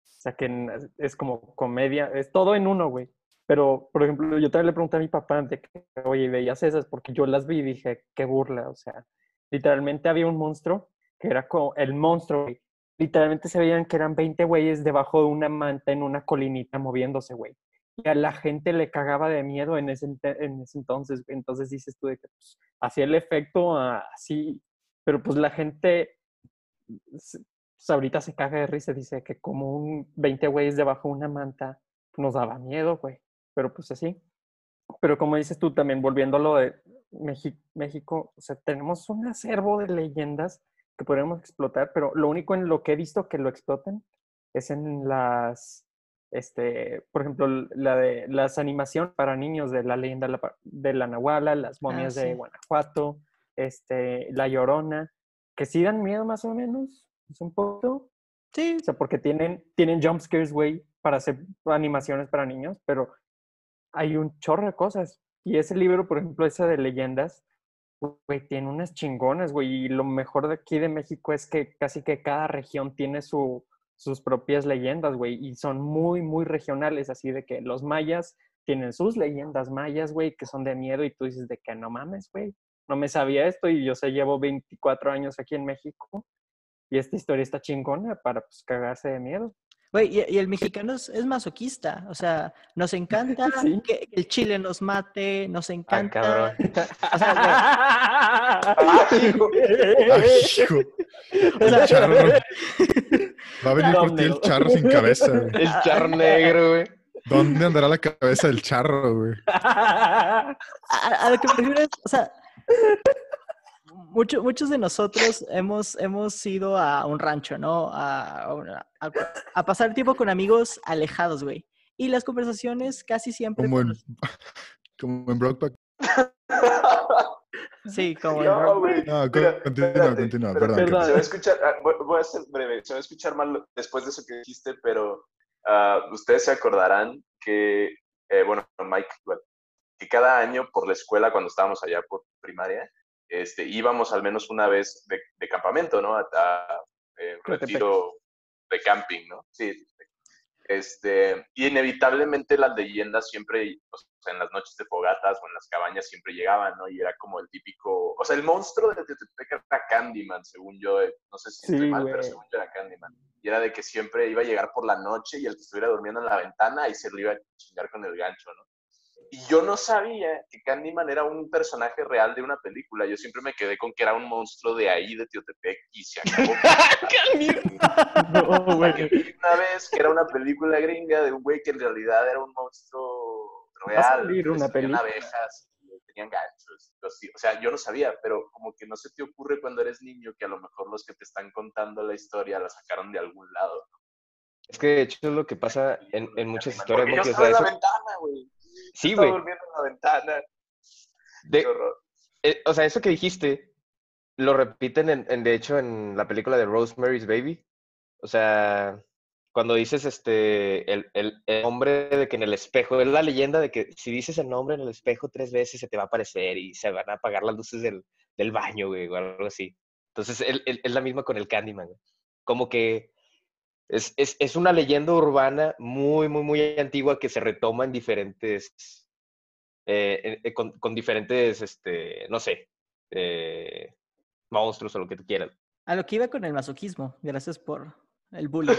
O sea, que es como comedia, es todo en uno, güey. Pero, por ejemplo, yo también le pregunté a mi papá de que, oye, ¿veías esas? Porque yo las vi y dije, qué burla. O sea, literalmente había un monstruo que era como el monstruo, güey. Literalmente se veían que eran 20 güeyes debajo de una manta en una colinita moviéndose, güey y a la gente le cagaba de miedo en ese, en ese entonces. güey. Entonces dices tú de que pues, hacía el efecto así, pero pues la gente pues, ahorita se caga de risa, dice que como un 20 güeyes debajo de una manta nos daba miedo, güey. Pero pues así. Pero como dices tú también, volviendo a lo de México, México, o sea, tenemos un acervo de leyendas que podemos explotar, pero lo único en lo que he visto que lo explotan es en las este, por ejemplo, la de las animaciones para niños de la leyenda de la Nahuala, las momias sí. de Guanajuato, este, la Llorona, que sí dan miedo más o menos, es un poco, Sí, o sea, porque tienen, tienen jump scares, güey, para hacer animaciones para niños, pero hay un chorro de cosas. Y ese libro, por ejemplo, ese de leyendas, güey, tiene unas chingonas, güey. Y lo mejor de aquí de México es que casi que cada región tiene su, sus propias leyendas, güey. Y son muy, muy regionales, así de que los mayas tienen sus leyendas mayas, güey, que son de miedo. Y tú dices de que no mames, güey. No me sabía esto y yo sé, llevo 24 años aquí en México. Y esta historia está chingona para pues cagarse de miedo. Güey, y, y el mexicano es, es masoquista, o sea, nos encanta Sí. que el chile nos mate, nos encanta. cabrón. O sea, hijo. Ay, hijo. O sea, El charro. Va a venir por ti el charro sin cabeza, güey. El charro negro, güey. ¿Dónde andará la cabeza del charro, güey? a, a lo que me refiero es, o sea, mucho- muchos de nosotros hemos, hemos ido a un rancho, ¿no? A, a a- a pasar tiempo con amigos alejados, güey. Y las conversaciones casi siempre... Como en, los- como en Brokeback. Sí, como en No, güey. No, Mira, continúa, espérate, continúa, perdón, perdón. Se va a escuchar, ah, voy, a ser breve, se va a escuchar mal después de eso que dijiste, pero ah, ustedes se acordarán que, eh, bueno, Mike, igual, que cada año por la escuela, cuando estábamos allá por primaria, este, íbamos al menos una vez de, de campamento, ¿no? A, a, eh, retiro de camping, ¿no? Sí, este, y inevitablemente las leyendas siempre, o sea, en las noches de fogatas o en las cabañas siempre llegaban, ¿no? Y era como el típico, o sea, el monstruo de Teotepec era Candyman, según yo, eh, no sé si estoy Sí, mal, pero según yo era Candyman. Y era de que siempre iba a llegar por la noche y el que estuviera durmiendo en la ventana ahí se lo iba a chingar con el gancho, ¿no? Y yo no sabía que Candyman era un personaje real de una película. Yo siempre me quedé con que era un monstruo de ahí, de Teotepec, y se acabó. No, güey. una vez que era una película gringa de un güey que en realidad era un monstruo Va a real. salir que una película. abejas, y tenían ganchos. y así. O sea, yo no sabía, pero como que no se te ocurre cuando eres niño que a lo mejor los que te están contando la historia la sacaron de algún lado. Es que de hecho es lo que pasa en, en muchas historias. Porque yo Monkey, o estaba sea, en la ventana, güey. Sí, güey. durmiendo en la ventana. De- Qué horror. eh, o sea, eso que dijiste lo repiten, en, en- de hecho, en la película de Rosemary's Baby. O sea, cuando dices este, el, el, el nombre de que en el espejo, es la leyenda de que si dices el nombre en el espejo tres veces se te va a aparecer y se van a apagar las luces del, del baño, güey, o algo así. Entonces, es la misma con el Candyman, güey. Como que es, es, es una leyenda urbana muy, muy, muy antigua que se retoma en diferentes, eh, eh, con, con diferentes, este, no sé, eh, monstruos o lo que tú quieras. A lo que iba con el masoquismo, gracias por el bullying.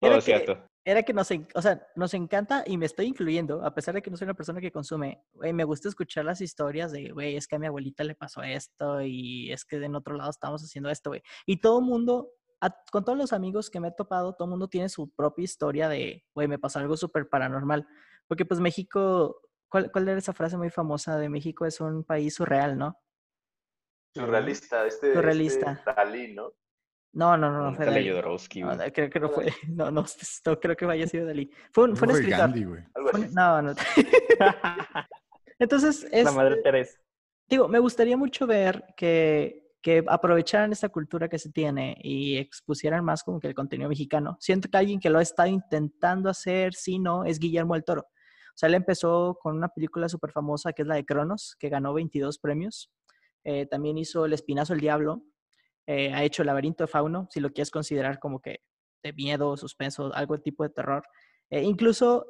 Era que, cierto. era que nos, o sea, nos encanta y me estoy incluyendo, a pesar de que no soy una persona que consume, me gusta escuchar las historias de, güey, es que a mi abuelita le pasó esto y es que en otro lado estamos haciendo esto, güey. Y todo mundo, a- con todos los amigos que me he topado, todo el mundo tiene su propia historia de, güey, me pasó algo súper paranormal. Porque pues México, ¿cuál, ¿cuál era esa frase muy famosa de México? Es un país surreal, ¿no? Surrealista, este, Surrealista. este Dalí, ¿no? No, no, no, no fue Natalia Dalí. Jodorowsky, No, güey. creo que no fue. No, no, no creo que haya sido Dalí. Fue un, fue un escritor. Gandhi, Fue un-. No, no. Entonces, es, La madre Teresa. digo, me gustaría mucho ver que que aprovecharan esta cultura que se tiene y expusieran más como que el contenido mexicano. Siento que alguien que lo ha estado intentando hacer, sí, no, es Guillermo del Toro. O sea, él empezó con una película súper famosa que es la de Cronos, que ganó 22 premios. Eh, también hizo El Espinazo del Diablo. Eh, ha hecho El Laberinto de Fauno, si lo quieres considerar como que de miedo, suspenso, algo tipo de terror. Eh, incluso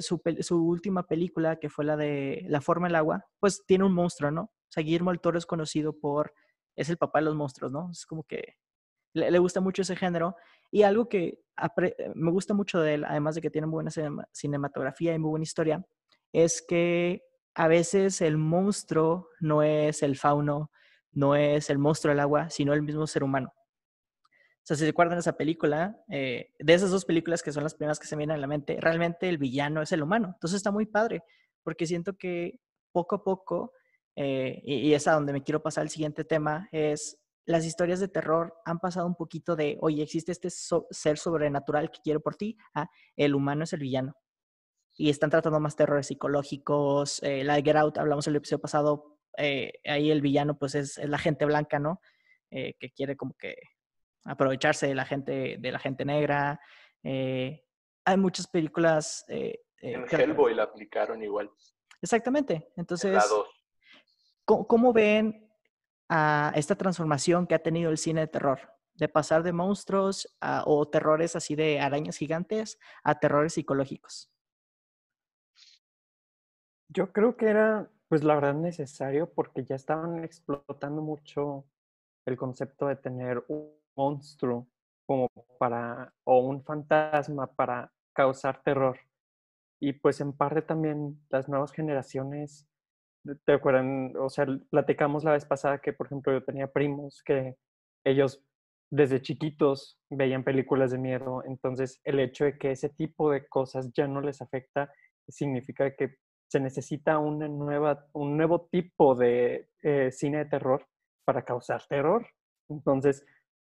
su, su, última película, que fue la de La Forma del Agua, pues tiene un monstruo, ¿no? O sea, Guillermo del Toro es conocido por, es el papá de los monstruos, ¿no? Es como que le, gusta mucho ese género. Y algo que me gusta mucho de él, además de que tiene buena cinematografía y muy buena historia, es que a veces el monstruo no es el fauno, no es el monstruo del agua, sino el mismo ser humano. O sea, si recuerdan esa película, eh, de esas dos películas que son las primeras que se me vienen a la mente, realmente el villano es el humano. Entonces está muy padre, porque siento que poco a poco, eh, y, y es a donde me quiero pasar el siguiente tema, es las historias de terror han pasado un poquito de, oye, existe este ser sobrenatural que quiere por ti, a el humano es el villano. Y están tratando más terrores psicológicos. Eh, la Get Out, hablamos el episodio pasado, eh, ahí el villano pues es, la gente blanca, ¿no? Eh, que quiere como que aprovecharse de la gente, de la gente negra. hay muchas películas... en Hellboy la aplicaron igual. Exactamente. Entonces, ¿cómo ven a esta transformación que ha tenido el cine de terror, de pasar de monstruos o terrores así de arañas gigantes a terrores psicológicos? Yo creo que era, pues la verdad, necesario porque ya estaban explotando mucho el concepto de tener un monstruo como para, o un fantasma para causar terror. Y pues en parte también las nuevas generaciones ¿Te acuerdan? O sea, platicamos la vez pasada que, por ejemplo, yo tenía primos que ellos desde chiquitos veían películas de miedo, entonces el hecho de que ese tipo de cosas ya no les afecta significa que se necesita una nueva, un nuevo tipo de eh, cine de terror para causar terror. Entonces,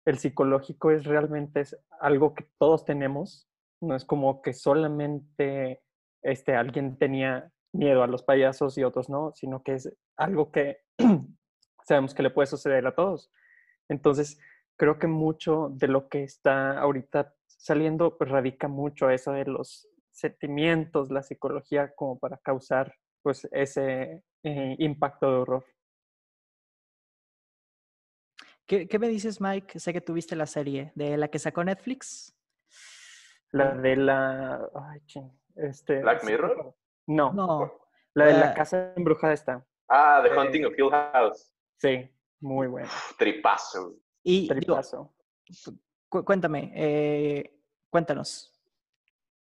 el psicológico es realmente es algo que todos tenemos, no es como que solamente este, alguien tenía miedo a los payasos y otros no, sino que es algo que sabemos que le puede suceder a todos. Entonces, creo que mucho de lo que está ahorita saliendo pues, radica mucho eso de los sentimientos, la psicología, como para causar pues ese eh, impacto de horror. ¿Qué, ¿Qué, me dices, Mike? Sé que tuviste la serie de la que sacó Netflix. La de la... Ay, este, Black Mirror. No. No. La de la casa embrujada está. Ah, The Hunting of Hill House. Sí, muy bueno. Tripazo. Y Tripazo. cuéntame, eh, cuéntanos.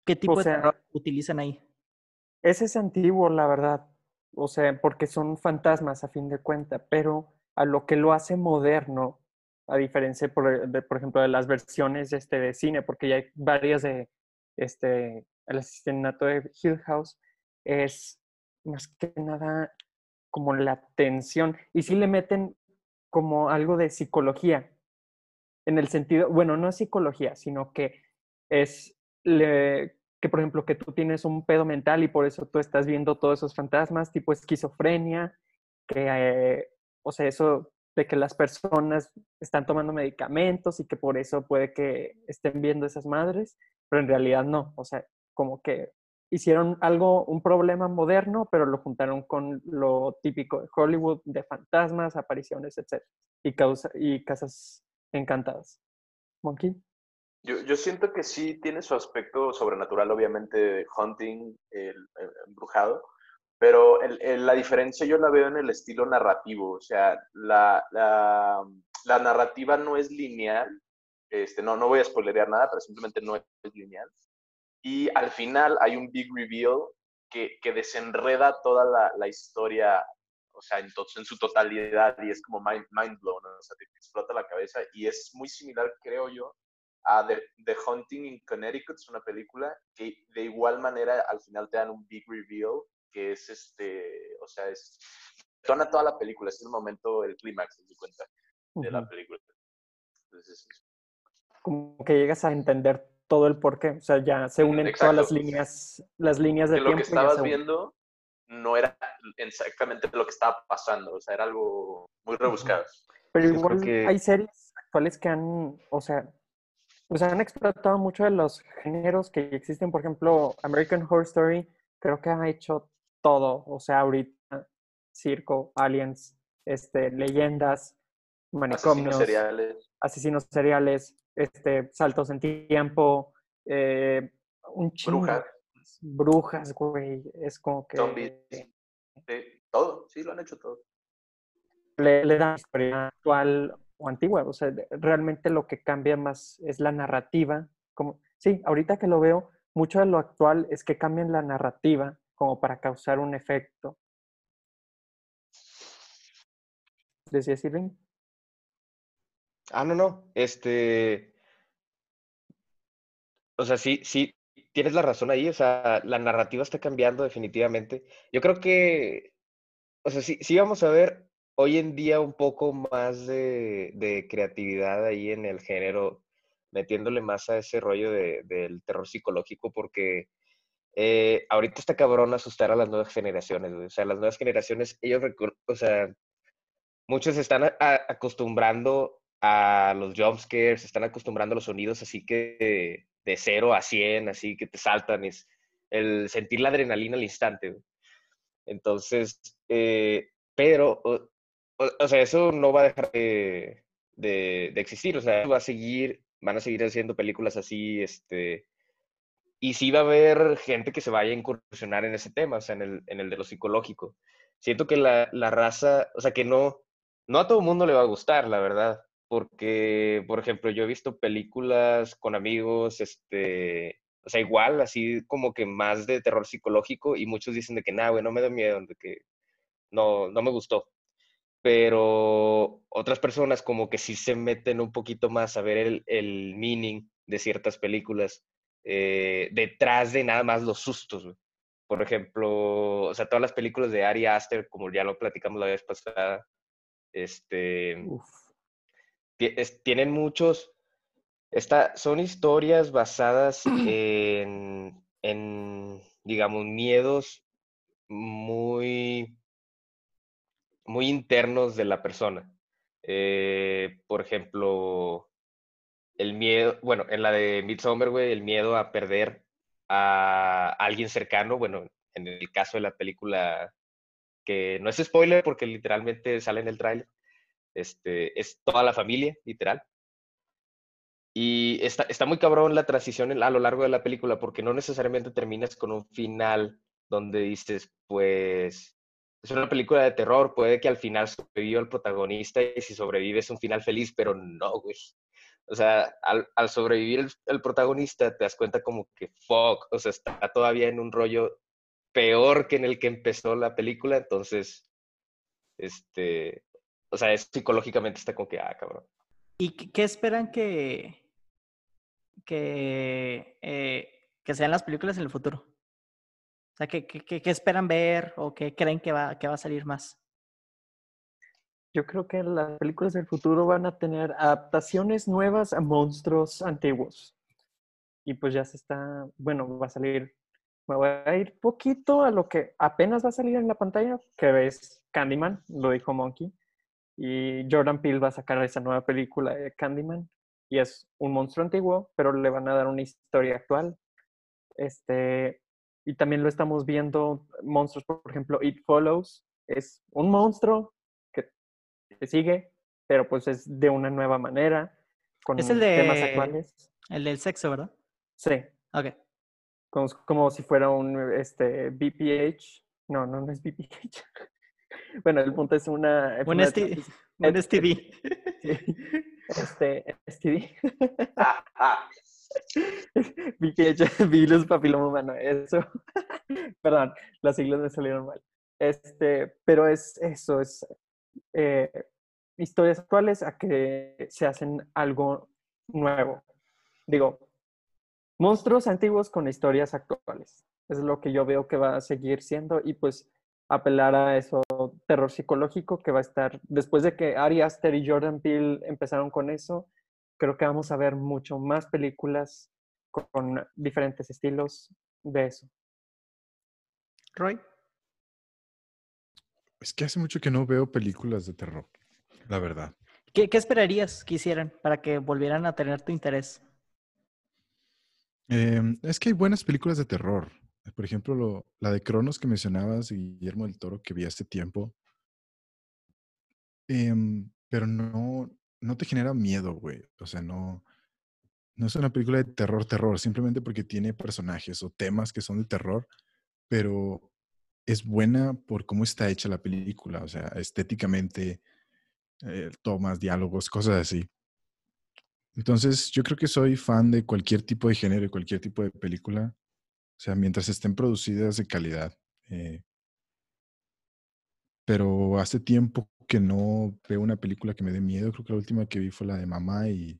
¿Qué tipo de terror utilizan ahí? Ese es antiguo, la verdad. O sea, porque son fantasmas a fin de cuenta, pero a lo que lo hace moderno, a diferencia, por, de, por ejemplo, de las versiones este, de cine, porque ya hay varias de este, el asesinato de Hill House, es más que nada como la tensión. Y sí le meten como algo de psicología, en el sentido, bueno, no es psicología, sino que es que, por ejemplo, que tú tienes un pedo mental y por eso tú estás viendo todos esos fantasmas, tipo esquizofrenia, que, eh, o sea, eso de que las personas están tomando medicamentos y que por eso puede que estén viendo esas madres, pero en realidad no, o sea, como que hicieron algo, un problema moderno, pero lo juntaron con lo típico de Hollywood, de fantasmas, apariciones, etc. Y, causa, y casas encantadas. Monkey. Yo, yo, siento que sí tiene su aspecto sobrenatural, obviamente, hunting, el, embrujado, pero la diferencia yo la veo en el estilo narrativo, o sea, la, la, la narrativa no es lineal, este, no, no voy a spoilerear nada, pero simplemente no es lineal. Y al final hay un big reveal que, que desenreda toda la, la, historia, o sea, en, en, su totalidad y es como mind, mind blown, o sea, te explota la cabeza y es muy similar, creo yo, a The, The Hunting in Connecticut, es una película que de igual manera al final te dan un big reveal que es este, o sea, es, tona toda la película, es el momento, el clímax, de cuenta, de la película. Entonces, como que llegas a entender todo el porqué. O sea, ya se unen todas las líneas, las líneas de que tiempo. Lo que estabas viendo no era exactamente lo que estaba pasando, o sea, era algo muy rebuscado. Pero Yo igual que- hay series actuales que han, o sea, o sea, han explotado mucho de los géneros que existen. Por ejemplo, American Horror Story creo que ha hecho todo. O sea, ahorita circo, aliens, este, leyendas, Asesinos manicomios, seriales. asesinos seriales, este, saltos en tiempo, eh, un chingo. Brujas. Brujas, güey. Es como que Zombies. Sí, todo, sí, lo han hecho todo. le, le dan historia actual o antigua. O sea, realmente lo que cambia más es la narrativa. Como, sí, ahorita que lo veo, mucho de lo actual es que cambian la narrativa como para causar un efecto. ¿Decía Sirvin? Ah, no, no. Este. O sea, sí, sí, tienes la razón ahí. O sea, la narrativa está cambiando definitivamente. Yo creo que, o sea, sí, sí vamos a ver hoy en día un poco más de, creatividad ahí en el género, metiéndole más a ese rollo de- del terror psicológico, porque eh, ahorita está cabrón asustar a las nuevas generaciones. O sea, las nuevas generaciones, ellos, o sea, muchos están acostumbrando a los jumpscares, se están acostumbrando a los sonidos así que de, de 0 a 100, así que te saltan, es el sentir la adrenalina al instante. Entonces, eh, pero, o, sea, eso no va a dejar de, de- de existir, o sea, va a seguir, van a seguir haciendo películas así, este, y sí va a haber gente que se vaya a incursionar en ese tema, o sea, en el, en el de lo psicológico. Siento que la, la raza, o sea, que no, no a todo el mundo le va a gustar, la verdad, porque, por ejemplo, yo he visto películas con amigos, este, o sea, igual, así como que más de terror psicológico, y muchos dicen de que, nada, güey, no me da miedo, de que no, no me gustó. Pero otras personas como que sí se meten un poquito más a ver el, el meaning de ciertas películas eh, detrás de nada más los sustos. güey. Por ejemplo, o sea, todas las películas de Ari Aster, como ya lo platicamos la vez pasada, este, Uf. Tienen muchos, esta, son historias basadas en, en, digamos, miedos muy, muy internos de la persona. Eh, por ejemplo, el miedo, bueno, en la de Midsommar, güey, el miedo a perder a alguien cercano, bueno, en el caso de la película, que no es spoiler porque literalmente sale en el tráiler, este, es toda la familia, literal. Y está, está muy cabrón la transición a lo largo de la película porque no necesariamente terminas con un final donde dices, pues, es una película de terror, puede que al final sobreviva el protagonista y si sobrevive es un final feliz, pero no, güey. O sea, al, al sobrevivir el, el protagonista te das cuenta como que, fuck, o sea, está todavía en un rollo peor que en el que empezó la película, entonces, este, o sea, es, psicológicamente está como que, ah, cabrón. ¿Y qué, esperan que, que, eh, que sean las películas en el futuro? O sea, ¿qué, qué- qué- qué esperan ver o qué creen que va, que va a salir más? Yo creo que las películas del futuro van a tener adaptaciones nuevas a monstruos antiguos. Y pues ya se está, bueno, va a salir, me voy a ir poquito a lo que apenas va a salir en la pantalla, que es Candyman, lo dijo Monkey. Y Jordan Peele va a sacar esa nueva película de Candyman. Y es un monstruo antiguo, pero le van a dar una historia actual. Este, y también lo estamos viendo, monstruos, por ejemplo, It Follows. Es un monstruo que que sigue, pero pues es de una nueva manera, con Es el temas de- actuales. El del sexo, ¿verdad? Sí, Ok. como, como si fuera un este, BPH. No, no, no es BPH. bueno, el punto es una... Un, una ST transis- un STD. este, STD. BPH, virus papiloma humano, eso. Perdón, las siglas me salieron mal. Este, pero es eso, es eh, historias actuales a que se hacen algo nuevo. Digo, monstruos antiguos con historias actuales. Es lo que yo veo que va a seguir siendo y pues apelar a eso, terror psicológico que va a estar, después de que Ari Aster y Jordan Peele empezaron con eso, creo que vamos a ver mucho más películas con, con diferentes estilos de eso. Roy. Es que hace mucho que no veo películas de terror, la verdad. ¿Qué, qué esperarías que hicieran para que volvieran a tener tu interés? Em, es que hay buenas películas de terror. Por ejemplo, lo- la de Cronos que mencionabas, de Guillermo del Toro, que vi hace tiempo. Em, pero no, no te genera miedo, güey. O sea, no, no es una película de terror, terror, simplemente porque tiene personajes o temas que son de terror, pero es buena por cómo está hecha la película, o sea, estéticamente, eh, tomas, diálogos, cosas así. Entonces, yo creo que soy fan de cualquier tipo de género y cualquier tipo de película, sea, mientras estén producidas de calidad. eh, pero hace tiempo que no veo una película que me dé miedo. Creo que la última que vi fue la de Mamá y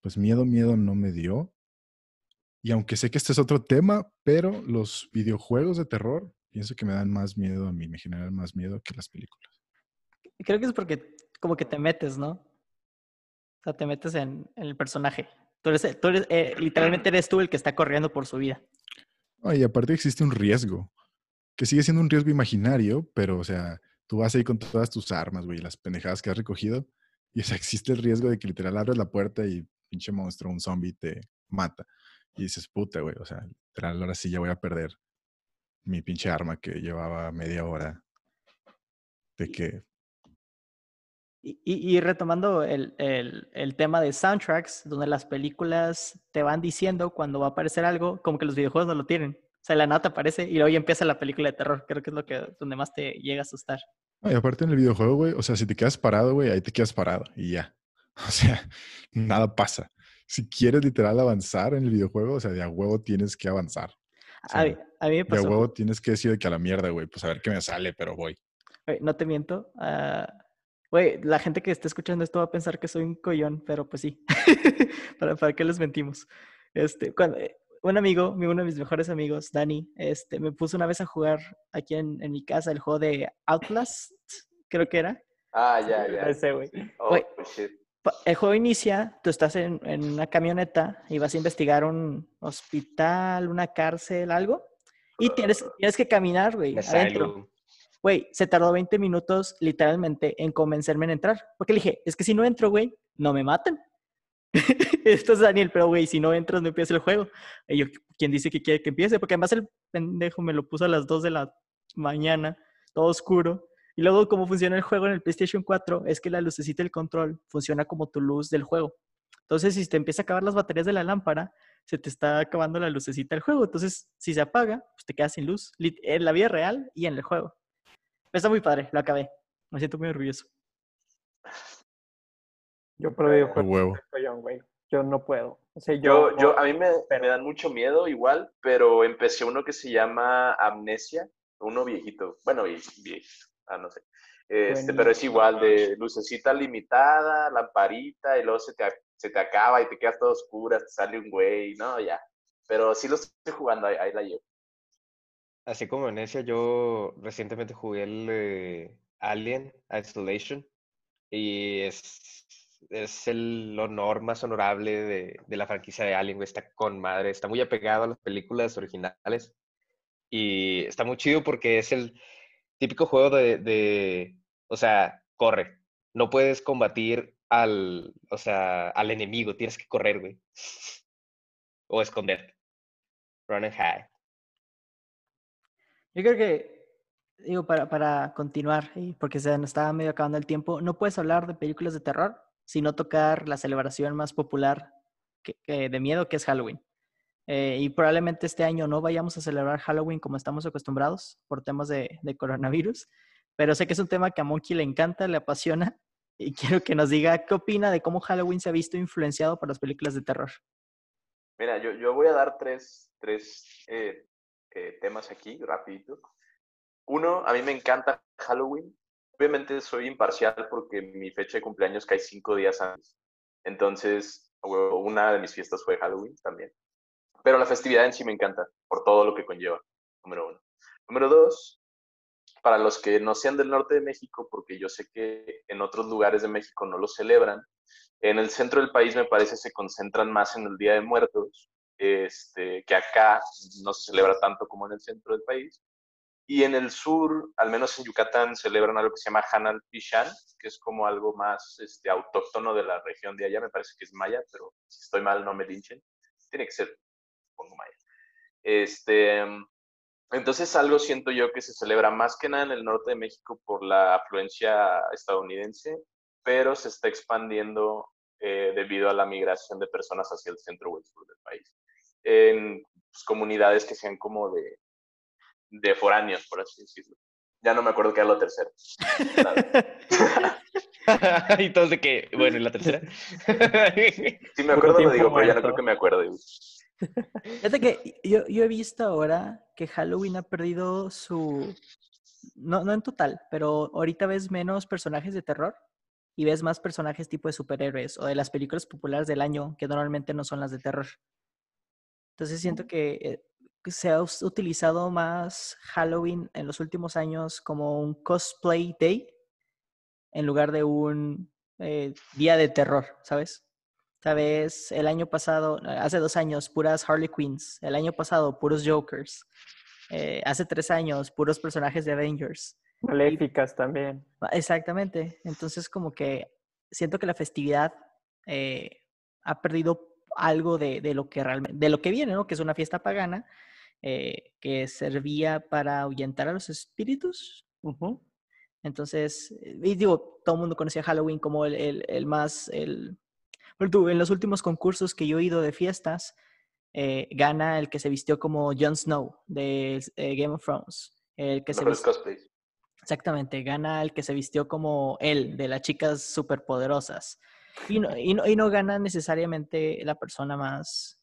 pues miedo, miedo no me dio. Y aunque sé que este es otro tema, pero los videojuegos de terror pienso que me dan más miedo a mí, me generan más miedo que las películas. Creo que es porque como que te metes, ¿no? O sea, te metes en, en el personaje. Tú eres, tú eres eh, literalmente eres tú el que está corriendo por su vida. Ah, y aparte existe un riesgo, que sigue siendo un riesgo imaginario, pero o sea, tú vas ahí con todas tus armas, güey, las pendejadas que has recogido, y o sea, existe el riesgo de que literal abres la puerta y pinche monstruo, un zombie te mata. Y dices, puta, güey, o sea, literal, ahora sí ya voy a perder mi pinche arma que llevaba media hora de que Y, retomando el, el- el tema de soundtracks, donde las películas te van diciendo cuando va a aparecer algo, como que los videojuegos no lo tienen. O sea, la nota aparece y luego ya empieza la película de terror. Creo que es lo que donde más te llega a asustar. No, y aparte en el videojuego, güey, o sea, si te quedas parado, güey, ahí te quedas parado y ya. O sea, nada pasa. Si quieres literal avanzar en el videojuego, o sea, de a huevo tienes que avanzar. O A, mí- a mí me de a pasó. huevo tienes que decir de que a la mierda, güey, pues a ver qué me sale, pero voy. No te miento. ah, Güey, la gente que esté escuchando esto va a pensar que soy un collón, pero pues sí. ¿Para, para qué les mentimos? Este, cuando, eh, un amigo, mi- uno de mis mejores amigos, Dani, este, me puso una vez a jugar aquí en, en mi casa el juego de Outlast, creo que era. Ah, ya, ya. Ese, güey. Oh. Pa- El juego inicia, tú estás en, en una camioneta y vas a investigar un hospital, una cárcel, algo, y tienes, tienes que caminar, güey, adentro. Güey, se tardó 20 minutos literalmente en convencerme en entrar. Porque le dije, es que si no entro, güey, no me matan. Esto es Daniel, pero güey, si no entras, no empieza el juego. Y yo, ¿quién dice que quiere que empiece? Porque además el pendejo me lo puso a las 2 de la mañana, todo oscuro. Y luego, cómo funciona el juego en el PlayStation 4 es que la lucecita del control funciona como tu luz del juego. Entonces, si te empieza a acabar las baterías de la lámpara, se te está acabando la lucecita del juego. Entonces, si se apaga, pues te quedas sin luz. En la vida real y en el juego. Está muy padre, lo acabé. Me siento muy orgulloso. Yo soy collón, güey. Yo no puedo. O sea, yo, Yo, yo, a mí me, pero- me dan mucho miedo igual, pero empecé uno que se llama Amnesia, uno viejito, bueno, vie- viejito, ah, no sé. Este, pero es igual de lucecita limitada, lamparita, y luego se te, se te acaba y te quedas todo oscura, te sale un güey, no, ya. Pero sí lo estoy jugando, ahí, ahí la llevo. Así como Venecia, yo recientemente jugué el Alien Isolation y es, es el honor más honorable de, de la franquicia de Alien. Está con madre, está muy apegado a las películas originales y está muy chido porque es el típico juego de, de o sea, corre. No puedes combatir al, o sea, al enemigo, tienes que correr, güey. O esconderte. Run and hide. Yo creo que, digo, para, para continuar, porque se nos estaba medio acabando el tiempo, no puedes hablar de películas de terror sin no tocar la celebración más popular que- que- de miedo, que es Halloween. Eh, y probablemente este año no vayamos a celebrar Halloween como estamos acostumbrados por temas de, de coronavirus, pero sé que es un tema que a Monkey le encanta, le apasiona, y quiero que nos diga qué opina de cómo Halloween se ha visto influenciado por las películas de terror. Mira, yo, yo voy a dar tres, tres eh, eh, temas aquí, rapidito. Uno, a mí me encanta Halloween. Obviamente soy imparcial porque mi fecha de cumpleaños cae cinco días antes. Entonces, una de mis fiestas fue Halloween también. Pero la festividad en sí me encanta, por todo lo que conlleva, número uno. Número dos, para los que no sean del norte de México, porque yo sé que en otros lugares de México no lo celebran, en el centro del país me parece se concentran más en el Día de Muertos, este, que acá no se celebra tanto como en el centro del país. Y en el sur, al menos en Yucatán, celebran algo que se llama Hanal Pishan, que es como algo más este, autóctono de la región de allá. Me parece que es maya, pero si estoy mal, no me linchen. Tiene que ser, pongo maya. Este, entonces, algo siento yo que se celebra más que nada en el norte de México por la afluencia estadounidense, pero se está expandiendo eh, debido a la migración de personas hacia el centro o el sur del país. En pues, comunidades que sean como de, de foráneos, por así decirlo. Ya no me acuerdo qué era lo tercero. y todos de que, bueno, ¿y la tercera? sí, me acuerdo, lo digo, pero ya no creo que me acuerde. Fíjate que yo, yo, he visto ahora que Halloween ha perdido su... No, no en total, pero ahorita ves menos personajes de terror y ves más personajes tipo de superhéroes o de las películas populares del año que normalmente no son las de terror. Entonces siento que eh, se ha utilizado más Halloween en los últimos años como un cosplay day en lugar de un eh, día de terror, ¿sabes? Sabes, el año pasado, hace dos años, puras Harley Quinns. El año pasado, puros Jokers. Eh, hace tres años, puros personajes de Avengers. Maléficas también. Exactamente. Entonces, como que siento que la festividad eh, ha perdido algo de, de, lo que realmente, de lo que viene, ¿no? Que es una fiesta pagana eh, que servía para ahuyentar a los espíritus. Entonces, y digo, todo el mundo conocía Halloween como el, el, el más, el... Tú, en los últimos concursos que yo he ido de fiestas, eh, gana el que se vistió como Jon Snow de eh, Game of Thrones. El que se vistió... Exactamente, gana el que se vistió como él, de las chicas superpoderosas. Y no, y, no, y no gana necesariamente la persona más,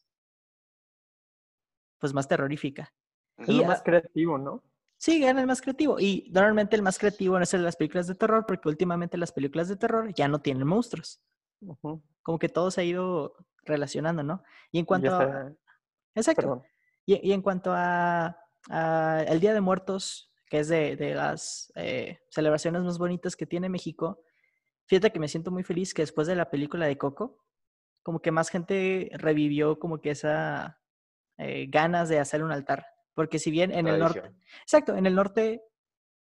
pues más terrorífica. Es y, lo más creativo, ¿no? Sí, gana el más creativo. Y normalmente el más creativo no es el de las películas de terror, porque últimamente las películas de terror ya no tienen monstruos. Como que todo se ha ido relacionando, ¿no? Y en cuanto a... Exacto. Y, y, en cuanto a, a, el Día de Muertos, que es de, de las eh, celebraciones más bonitas que tiene México, fíjate que me siento muy feliz que después de la película de Coco, como que más gente revivió como que esa eh, ganas de hacer un altar. Porque si bien en el norte, exacto, en el norte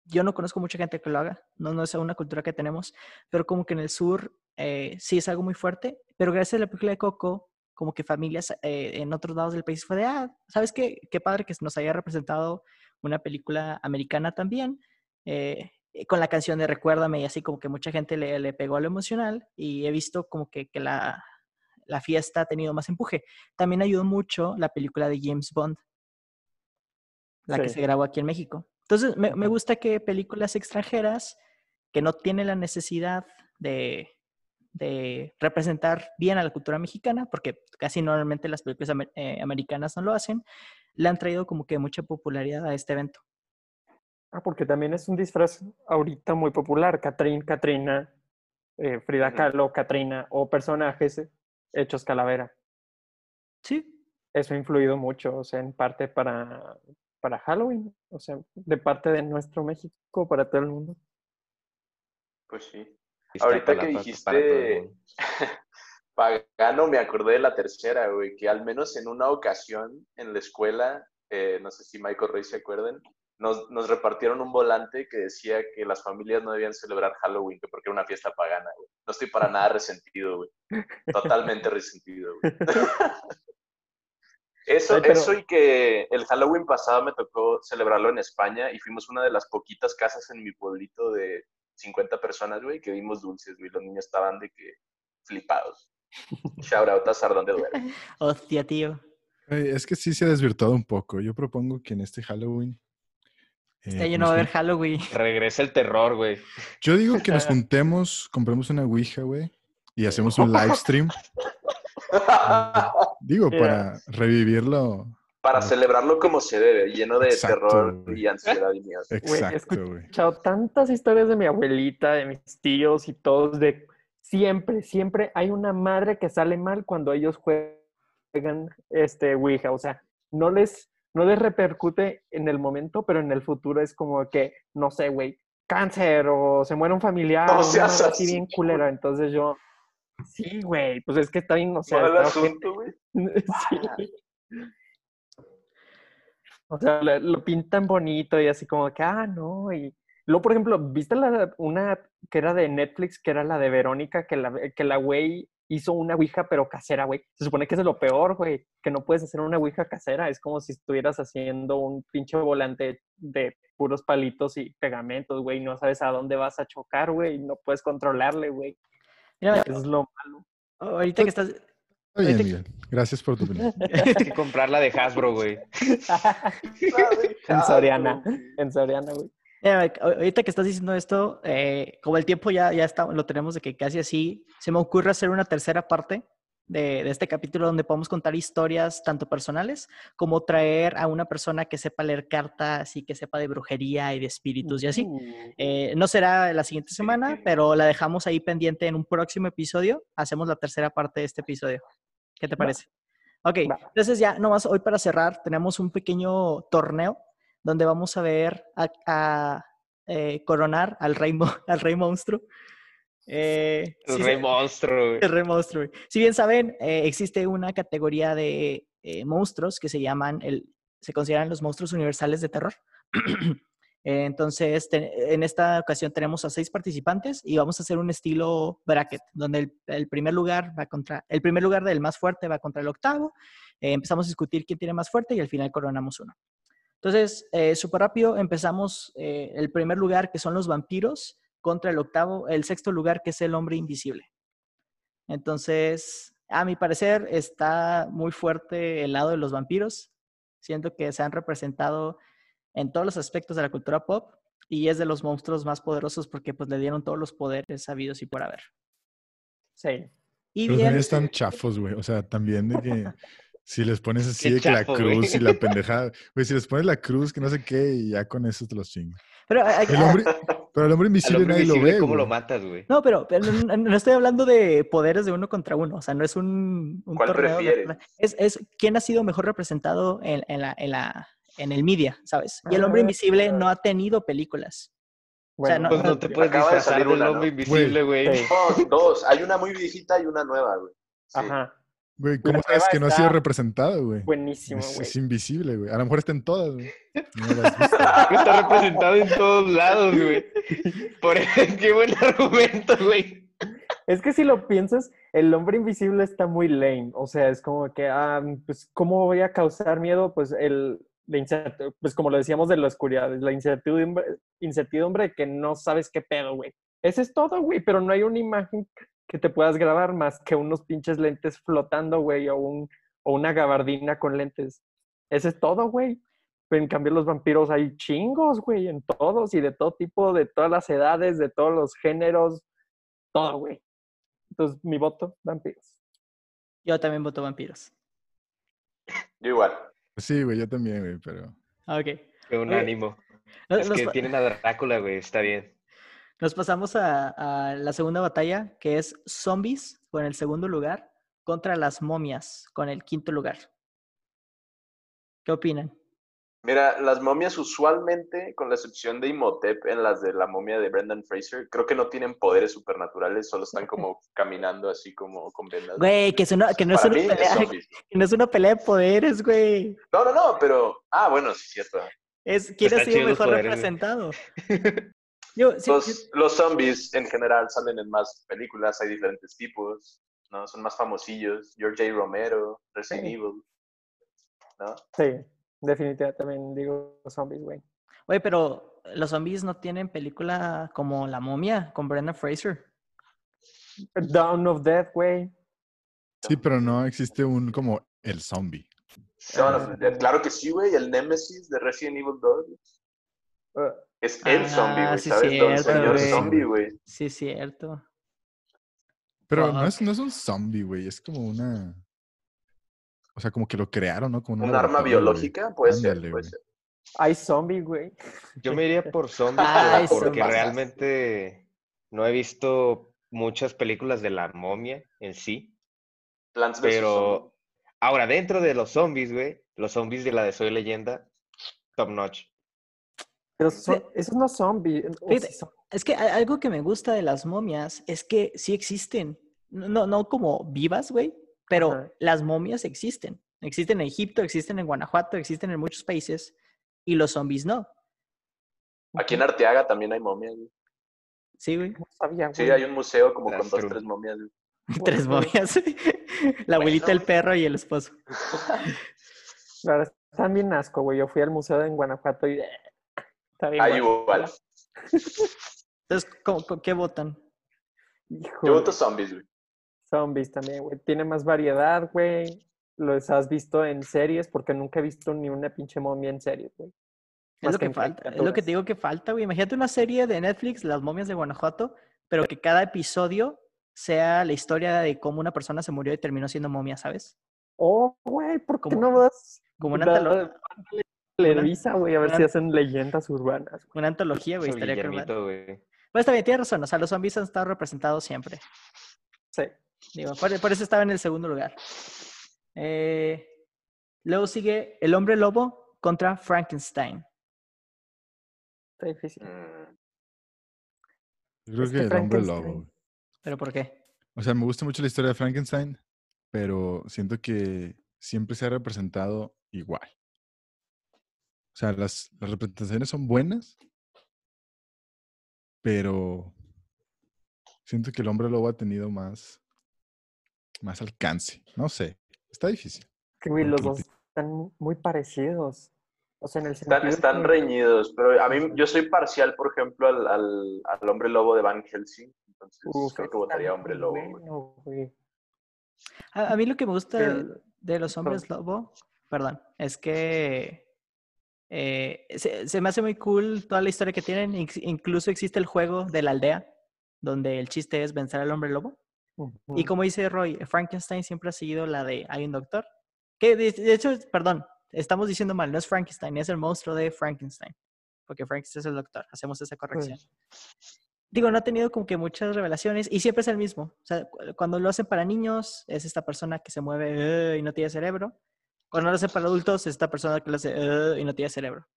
yo no conozco mucha gente que lo haga, no, no es una cultura que tenemos, pero como que en el sur eh, sí es algo muy fuerte, pero gracias a la película de Coco, como que familias eh, en otros lados del país fue de, ah, ¿sabes qué? Qué padre que nos haya representado una película americana también, con la canción de Recuérdame y así como que mucha gente le, le pegó a lo emocional y he visto como que, que la, la fiesta ha tenido más empuje. También ayudó mucho la película de James Bond, la que se grabó aquí en México. Entonces, me, me, gusta que películas extranjeras que no tienen la necesidad de, de, representar bien a la cultura mexicana, porque casi normalmente las películas eh, americanas no lo hacen, le han traído como que mucha popularidad a este evento. Ah, porque también es un disfraz ahorita muy popular. Catrín, Katrina, eh, Frida Kahlo, Katrina, o personajes hechos calavera. Sí. Eso ha influido mucho, o sea, en parte para, para Halloween, o sea, de parte de nuestro México para todo el mundo. Pues sí. Ahorita que dijiste pagano, me acordé de la tercera, güey, que al menos en una ocasión en la escuela, eh, no sé si Michael Rey se acuerden, nos, nos, repartieron un volante que decía que las familias no debían celebrar Halloween, que porque era una fiesta pagana, güey. No estoy para nada resentido, güey. Totalmente resentido, güey. Eso, Ay, pero... eso y que el Halloween pasado me tocó celebrarlo en España y fuimos una de las poquitas casas en mi pueblito de 50 personas, güey, que dimos dulces, güey. Los niños estaban de que flipados. Shout out a Sardón de Duero. Hostia, tío. Es que sí se ha desvirtuado un poco. Yo propongo que en este Halloween Está lleno de ver Halloween. Regresa el terror, güey. Yo digo que nos juntemos, compremos una Ouija, güey, y hacemos un live stream. digo, yeah. para revivirlo. Para celebrarlo como se debe, lleno de Exacto, terror wey. y ansiedad y miedo. Exacto, güey. He escuchado tantas historias de mi abuelita, de mis tíos y todos de siempre, siempre hay una madre que sale mal cuando ellos juegan este Ouija. O sea, no les no les repercute en el momento, pero en el futuro es como que, no sé, güey, cáncer o se muere un familiar no o seas así bien culera. Entonces yo, sí, güey, pues es que está bien, o sea, el asunto, güey. sí. O sea, lo, lo pintan bonito y así como que, ah, no. Y luego, por ejemplo, ¿viste la, una que era de Netflix, que era la de Verónica, que la, que la güey hizo una ouija pero casera, güey? Se supone que es lo peor, güey, que no puedes hacer una ouija casera. Es como si estuvieras haciendo un pinche volante de puros palitos y pegamentos, güey. No sabes a dónde vas a chocar, güey. No puedes controlarle, güey. Mira, Eso es lo malo. ahorita que estás... Está bien, Miguel. Gracias por tu opinión. Hay que comprarla de Hasbro, güey. en Soriana. En Soriana, güey. Mira, ahorita que estás diciendo esto, eh, como el tiempo ya, ya está, lo tenemos de que casi así, se me ocurre hacer una tercera parte de, de este capítulo donde podemos contar historias tanto personales como traer a una persona que sepa leer cartas y que sepa de brujería y de espíritus y así. Uh, Eh, no será la siguiente semana, pero la dejamos ahí pendiente en un próximo episodio. Hacemos la tercera parte de este episodio. ¿Qué te parece? Ok, entonces ya nomás hoy para cerrar tenemos un pequeño torneo donde vamos a ver a, a, eh, coronar al rey, al rey monstruo. Eh, El sí, rey monstruo, el rey monstruo. Si bien saben, eh, existe una categoría de eh, monstruos que se llaman, el, se consideran los monstruos universales de terror. Entonces, te- en esta ocasión tenemos a seis participantes y vamos a hacer un estilo bracket, donde el, el primer lugar va contra, el primer lugar del más fuerte va contra el octavo. Eh, empezamos a discutir quién tiene más fuerte y al final coronamos uno. Entonces, eh, súper rápido, empezamos eh, el primer lugar, que son los vampiros, contra el octavo, el sexto lugar, que es el hombre invisible. Entonces, a mi parecer, está muy fuerte el lado de los vampiros. Siento que se han representado en todos los aspectos de la cultura pop y es de los monstruos más poderosos porque pues le dieron todos los poderes sabidos y por haber. Sí. Y Pero bien, también están chafos, güey. O sea, también de que si les pones así de que la cruz y la pendejada. Güey, si les pones la cruz, que no sé qué, y ya con eso te los chingo. pero, hay- El hombre, pero el hombre invisible hombre nadie lo ve. ¿cómo lo matas, güey? no, pero, pero no, no estoy hablando de poderes de uno contra uno, o sea, no es un, un ¿Cuál torneo. de- prefieres? es, es quién ha sido mejor representado en, en la, en, la, en el media, ¿sabes? Y el hombre Ah, invisible no ha tenido películas. O sea, no- Pues no te Acaba puedes de disfrazar salir del una, ¿no? hombre invisible, güey. Sí. No, dos. Hay una muy viejita y una nueva, güey. Sí. Ajá. Güey, ¿cómo sabes que no ha sido representado, güey? Buenísimo, Es, güey. es invisible, güey. A lo mejor está en todas, güey. No lo has visto. Está representado en todos lados, güey. Por qué buen argumento, güey. Es que si lo piensas, el hombre invisible está muy lame. O sea, es como que, ah, pues, ¿cómo voy a causar miedo? Pues el, la pues como lo decíamos de la oscuridad, la incertidumbre, incertidumbre de que no sabes qué pedo, güey. Ese es todo, güey, pero no hay una imagen que te puedas grabar más que unos pinches lentes flotando, güey, o, un, o una gabardina con lentes. Ese es todo, güey. Pero en cambio los vampiros hay chingos, güey, en todos y de todo tipo, de todas las edades, de todos los géneros, todo, güey. Entonces, mi voto, vampiros. Yo también voto vampiros. Yo igual. Sí, güey, yo también, güey, pero... Ok. Qué unánimo. Nos, Es nos que tienen a Drácula, güey. Está bien. Nos pasamos a, a la segunda batalla, que es zombies con el segundo lugar contra las momias con el quinto lugar. ¿Qué opinan? Mira, las momias usualmente, con la excepción de Imhotep en las de la momia de Brendan Fraser, creo que no tienen poderes supernaturales, solo están como caminando así como con vendas. Güey, que, es una- que no, es una es pelea, que no es una pelea de poderes, güey. No, no, no, pero... Ah, bueno, sí, cierto. Es quién ha sido mejor poderes, representado. Yo, sí, Los, zombies en general salen en más películas, hay diferentes tipos, ¿no? Son más famosillos. George A. Romero, Resident Sí. Evil, ¿no? Sí, definitivamente también digo zombies, güey. Güey, pero los zombies no tienen película como La momia con Brendan Fraser. Dawn of Death, güey. Sí, pero no existe un como el zombie. Dead. Claro que sí, güey, el Nemesis de Resident Evil 2 Uh, es el Ah, zombie, güey, sí, ¿sabes? Don cierto, señor zombie, güey. Sí, es cierto. Pero no es, no es un zombie, güey. Es como una... O sea, como que lo crearon, ¿no? Como Un arma biológica, puede ser, puede hay zombie, güey. Yo me iría por zombies, Ay, pero porque zombies. realmente no he visto muchas películas de la momia en sí. Plants. Pero ahora, dentro de los zombies, güey, los zombies de la de Soy Leyenda, top notch. Pero son, esos no Fíjate, son- Es que algo que me gusta de las momias es que sí existen. No, no como vivas, güey, pero las momias existen. Existen en Egipto, existen en Guanajuato, existen en muchos países. y los zombies no. Aquí en Arteaga también hay momias. güey. Sí, güey. No sabía, güey. Sí, hay un museo como con That's dos, true. tres momias. güey. Tres Bueno. momias. La abuelita, el güey. perro y el esposo. La verdad, están bien asco, güey. Yo fui al museo en Guanajuato y... Está bien Ahí igual. Entonces, ¿cómo- cómo- ¿qué votan? Hijo Yo voto zombies, güey. Zombies también, güey. Tiene más variedad, güey. Los has visto en series porque nunca he visto ni una pinche momia en series, güey. Es lo que falta, es lo que te digo que falta, güey. Imagínate una serie de Netflix, Las momias de Guanajuato, pero que cada episodio sea la historia de cómo una persona se murió y terminó siendo momia, ¿sabes? Oh, güey, ¿por qué Como- no das Como una, antolo- Televisa, güey? A ver una- si hacen leyendas urbanas. una antología, güey. Estaría güey. Pues está bien, tienes razón. O sea, los zombies han estado representados siempre. Sí. Digo, por, por eso estaba en el segundo lugar. Eh, luego sigue El Hombre Lobo contra Frankenstein. Está difícil. Yo creo Es que que el hombre lobo. ¿Pero por qué? O sea, me gusta mucho la historia de Frankenstein, pero siento que siempre se ha representado igual. O sea, las, las representaciones son buenas, pero siento que el hombre lobo ha tenido más, más alcance. No sé, está difícil. Que, güey, los dos están muy parecidos. O sea, en el Están, sentido están que- reñidos, pero a mí yo soy parcial, por ejemplo, al, al, al hombre lobo de Van Helsing. Entonces Uf, creo que votaría hombre lobo. güey. bueno, güey. A, a mí lo que me gusta de los hombres lobo, perdón, es que eh, se, se me hace muy cool toda la historia que tienen. inc- Incluso existe el juego de la aldea, donde el chiste es vencer al hombre lobo. Y como dice Roy, Frankenstein siempre ha seguido la de hay un doctor. Que de, de hecho, perdón, estamos diciendo mal, no es Frankenstein, es el monstruo de Frankenstein. Porque Frankenstein es el doctor, hacemos esa corrección. Digo, no ha tenido como que muchas revelaciones y siempre es el mismo. O sea, cu- cuando lo hacen para niños, es esta persona que se mueve "Eh", y no tiene cerebro. Cuando lo hacen para adultos, es esta persona que lo hace "Eh", y no tiene cerebro.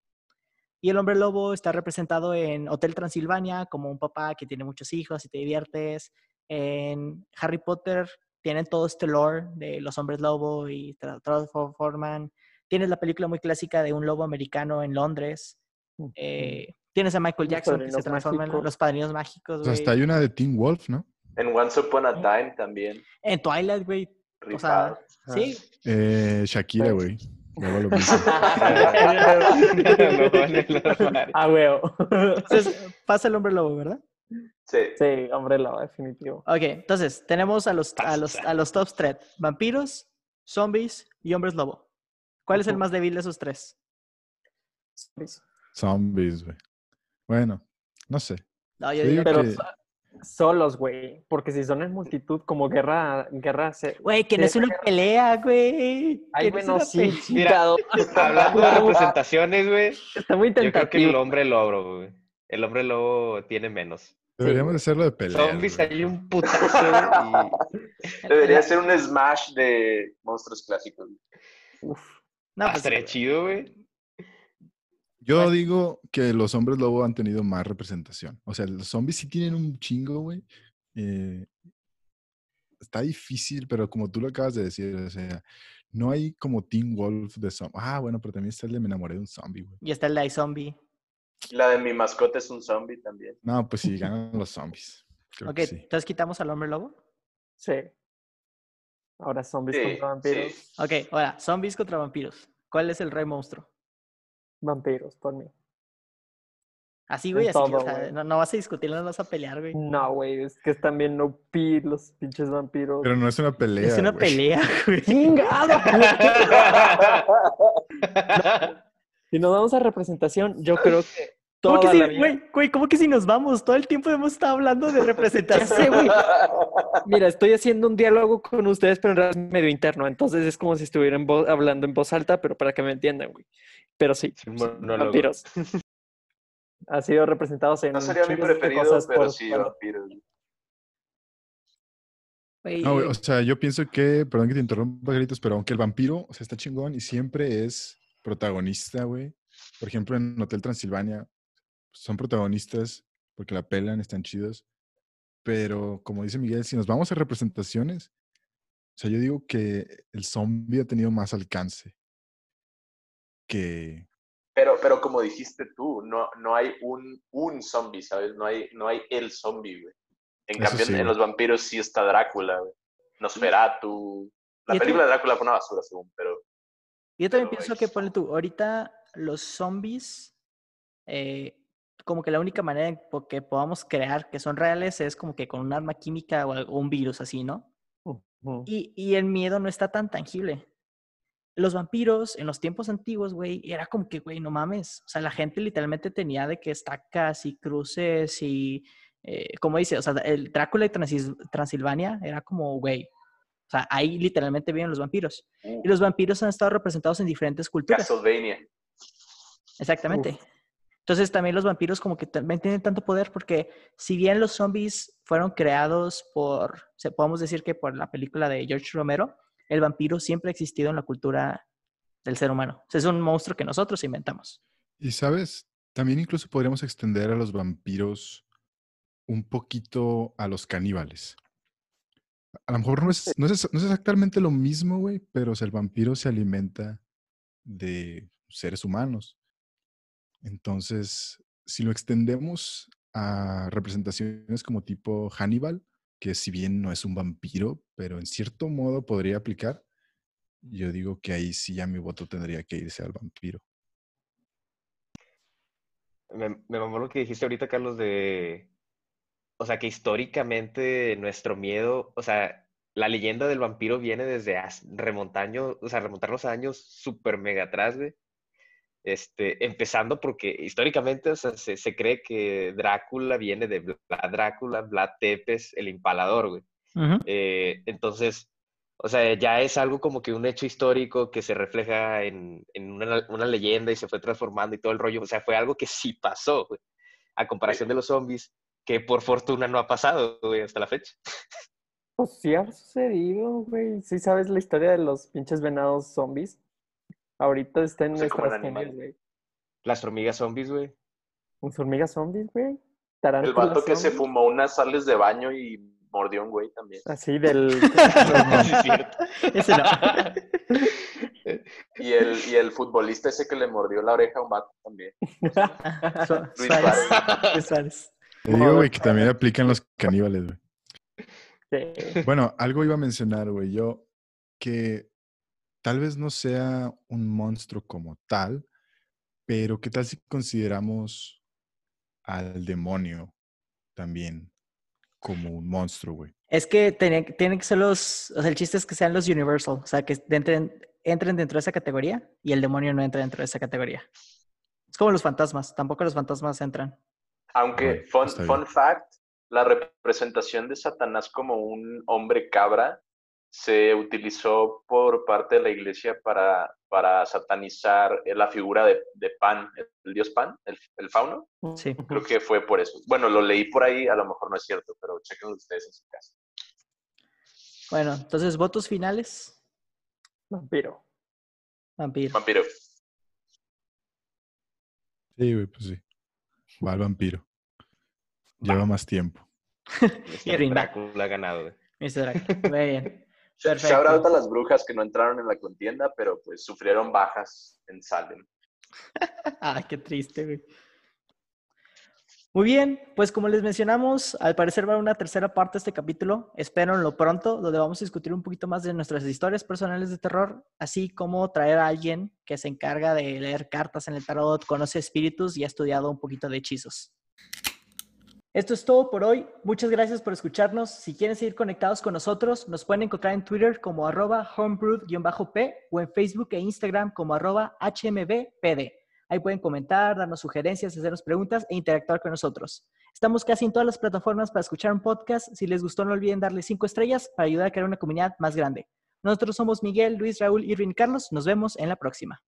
Y el hombre lobo está representado en Hotel Transilvania como un papá que tiene muchos hijos y te diviertes. En Harry Potter tienen todo este lore de los hombres lobo y tra- transforman. Tienes la película muy clásica de un lobo americano en Londres. Eh, tienes a Michael Jackson que se transforma en los padrinos mágicos. O sea, hasta hay una de Teen Wolf, ¿no? En Once Upon a Time también. En Twilight, güey. O sea, sí. Eh, Shakira, güey. Luego lo mismo. No. Ah, güey. Entonces, pasa el hombre lobo, ¿verdad? Sí. sí, hombre, lo definitivo. Ok, entonces tenemos a los, a los, a los top tres: vampiros, zombies y hombres lobo. ¿Cuál es el más débil de esos tres? Zombies, güey. Bueno, no sé. No, yo digo Pero que- solos, güey. Porque si son en multitud, como guerra, guerra se... Güey, que no es una pelea, güey. Ay, bueno, sí, chingado. Hablando de representaciones, güey. Está muy Yo creo que tentativo. el hombre lobo, güey. El hombre lobo tiene menos. Deberíamos güey. hacerlo de pelea. Zombies hay un putazo Debería ser un smash de monstruos clásicos. Uf. No, y... pues, estaría chido, güey. Yo digo que los hombres lobo han tenido más representación. O sea, los zombies sí tienen un chingo, güey. Eh, está difícil, pero como tú lo acabas de decir, o sea, no hay como Teen Wolf de zombies. Ah, bueno, pero también está el de Me enamoré de un zombie, güey. Y está el de zombie. La de mi mascota es un zombie también. No, pues sí, ganan los zombies. Creo Ok, que sí. entonces quitamos al hombre lobo. Sí. Ahora zombies Sí, contra vampiros. sí. Ok, ahora, zombies contra vampiros. ¿Cuál es el rey monstruo? Vampiros, por mí. Así, güey, En así que, o todo, sea, güey. no, no vas a discutir, no vas a pelear, güey. No, güey, es que están bien OP los pinches vampiros. Pero no es una pelea. es una güey. pelea, güey. ¡Chingado! si nos vamos a representación, yo creo que ¿Cómo que la si, vida... güey, güey, ¿cómo que si nos vamos? Todo el tiempo hemos estado hablando de representación. güey. Mira, estoy haciendo un diálogo con ustedes, pero en realidad es medio interno. Entonces es como si estuviera en voz- hablando en voz alta, pero para que me entiendan, güey. Pero sí, sí, vampiros. Ha sido representados en No sería mi preferido, cosas pero por- sí, por- vampiros. Güey, No, güey, o sea, yo pienso que, perdón que te interrumpa, Gritos, pero aunque el vampiro, o sea, está chingón y siempre es protagonista, güey. Por ejemplo, en Hotel Transilvania son protagonistas porque la pelan, están chidos. Pero como dice Miguel, si nos vamos a representaciones, o sea, yo digo que el zombie ha tenido más alcance que, Pero, pero como dijiste tú, no, no hay un, un zombie, ¿sabes? No hay, no hay el zombie, güey. En Eso cambio, sí, en güey. los vampiros sí está Drácula, güey. Nosferatu. La película de Drácula fue una basura, según, pero Yo también Pero pienso que, X. ponle tú, ahorita los zombies, eh, como que la única manera en que podamos crear que son reales es como que con un arma química o, un virus así, ¿no? Ujú. Y, y el miedo no está tan tangible. Los vampiros en los tiempos antiguos, güey, era como que, güey, no mames. O sea, la gente literalmente tenía de que estacas y cruces y, eh, como dice, o sea, el Drácula de Transis- Transilvania era como, güey. O sea, ahí literalmente viven los vampiros. uh, Y los vampiros han estado representados en diferentes culturas. Castlevania. Exactamente. Entonces también los vampiros como que también tienen tanto poder porque si bien los zombies fueron creados por, se podemos decir que por la película de George Romero, el vampiro siempre ha existido en la cultura del ser humano. Es un monstruo que nosotros inventamos. Y sabes, también incluso podríamos extender a los vampiros un poquito a los caníbales. A lo mejor no es, no es, no es exactamente lo mismo, güey, pero o el vampiro se alimenta de seres humanos. Entonces, si lo extendemos a representaciones como tipo Hannibal, que si bien no es un vampiro, pero en cierto modo podría aplicar, yo digo que ahí sí ya mi voto tendría que irse al vampiro. Me, me mamó lo que dijiste ahorita, Carlos, de, o sea, que históricamente nuestro miedo, o sea, la leyenda del vampiro viene desde remontaño, o sea, remontarnos a años súper mega atrás, güey. Este, empezando porque históricamente, o sea, se, se cree que Drácula viene de Vlad Drácula, Vlad Tepes, el empalador, güey. Eh, entonces, o sea, ya es algo como que un hecho histórico que se refleja en, en una, una leyenda y se fue transformando y todo el rollo. O sea, fue algo que sí pasó, güey. A comparación de los zombies, que por fortuna no ha pasado, güey, hasta la fecha. Pues sí ha sucedido, güey. Sí sabes la historia de los pinches venados zombies. Ahorita está en No nuestras genes, güey. Las hormigas zombies, güey. ¿Unas hormigas zombies, güey? El vato que se fumó unas sales de baño y mordió un güey también. Así del... Sí, es cierto. Ese no. Y el, y el futbolista ese que le mordió la oreja a un vato también. Luis Suárez. Suárez. Luis Suárez. Te digo, güey, que también aplican los caníbales, güey. Sí. Bueno, algo iba a mencionar, güey, yo, que tal vez no sea un monstruo como tal, pero ¿qué tal si consideramos al demonio también como un monstruo, güey? Es que tienen que ser los, o sea, el chiste es que sean los Universal, o sea, que entren, entren dentro de esa categoría y el demonio no entra dentro de esa categoría. Es como los fantasmas, tampoco los fantasmas entran. Aunque, fun, fun fact, la representación de Satanás como un hombre cabra se utilizó por parte de la iglesia para, para satanizar la figura de, de Pan, el dios Pan, el, el fauno. Sí. Creo que fue por eso. Bueno, lo leí por ahí, a lo mejor no es cierto, pero chequen ustedes en su casa. Bueno, entonces, votos finales. Vampiro. Vampiro. Vampiro. Sí, güey, pues sí. Va al vampiro. Lleva más tiempo. Rinda. Drácula ha ganado, güey. Mr. Drácula. Muy bien. Shout out Perfecto. a las brujas que no entraron en la contienda, pero pues sufrieron bajas en Salem. Ay, qué triste, güey. Muy bien, pues como les mencionamos, al parecer va a haber una tercera parte de este capítulo. Espérenlo pronto, donde vamos a discutir un poquito más de nuestras historias personales de terror, así como traer a alguien que se encarga de leer cartas en el tarot, conoce espíritus y ha estudiado un poquito de hechizos. Esto es todo por hoy. Muchas gracias por escucharnos. Si quieren seguir conectados con nosotros, nos pueden encontrar en Twitter como arroba homebrewed-p o en Facebook e Instagram como arroba hmbpd. Ahí pueden comentar, darnos sugerencias, hacernos preguntas e interactuar con nosotros. Estamos casi en todas las plataformas para escuchar un podcast. Si les gustó, no olviden darle cinco estrellas para ayudar a crear una comunidad más grande. Nosotros somos Miguel, Luis, Raúl, y Carlos. Nos vemos en la próxima.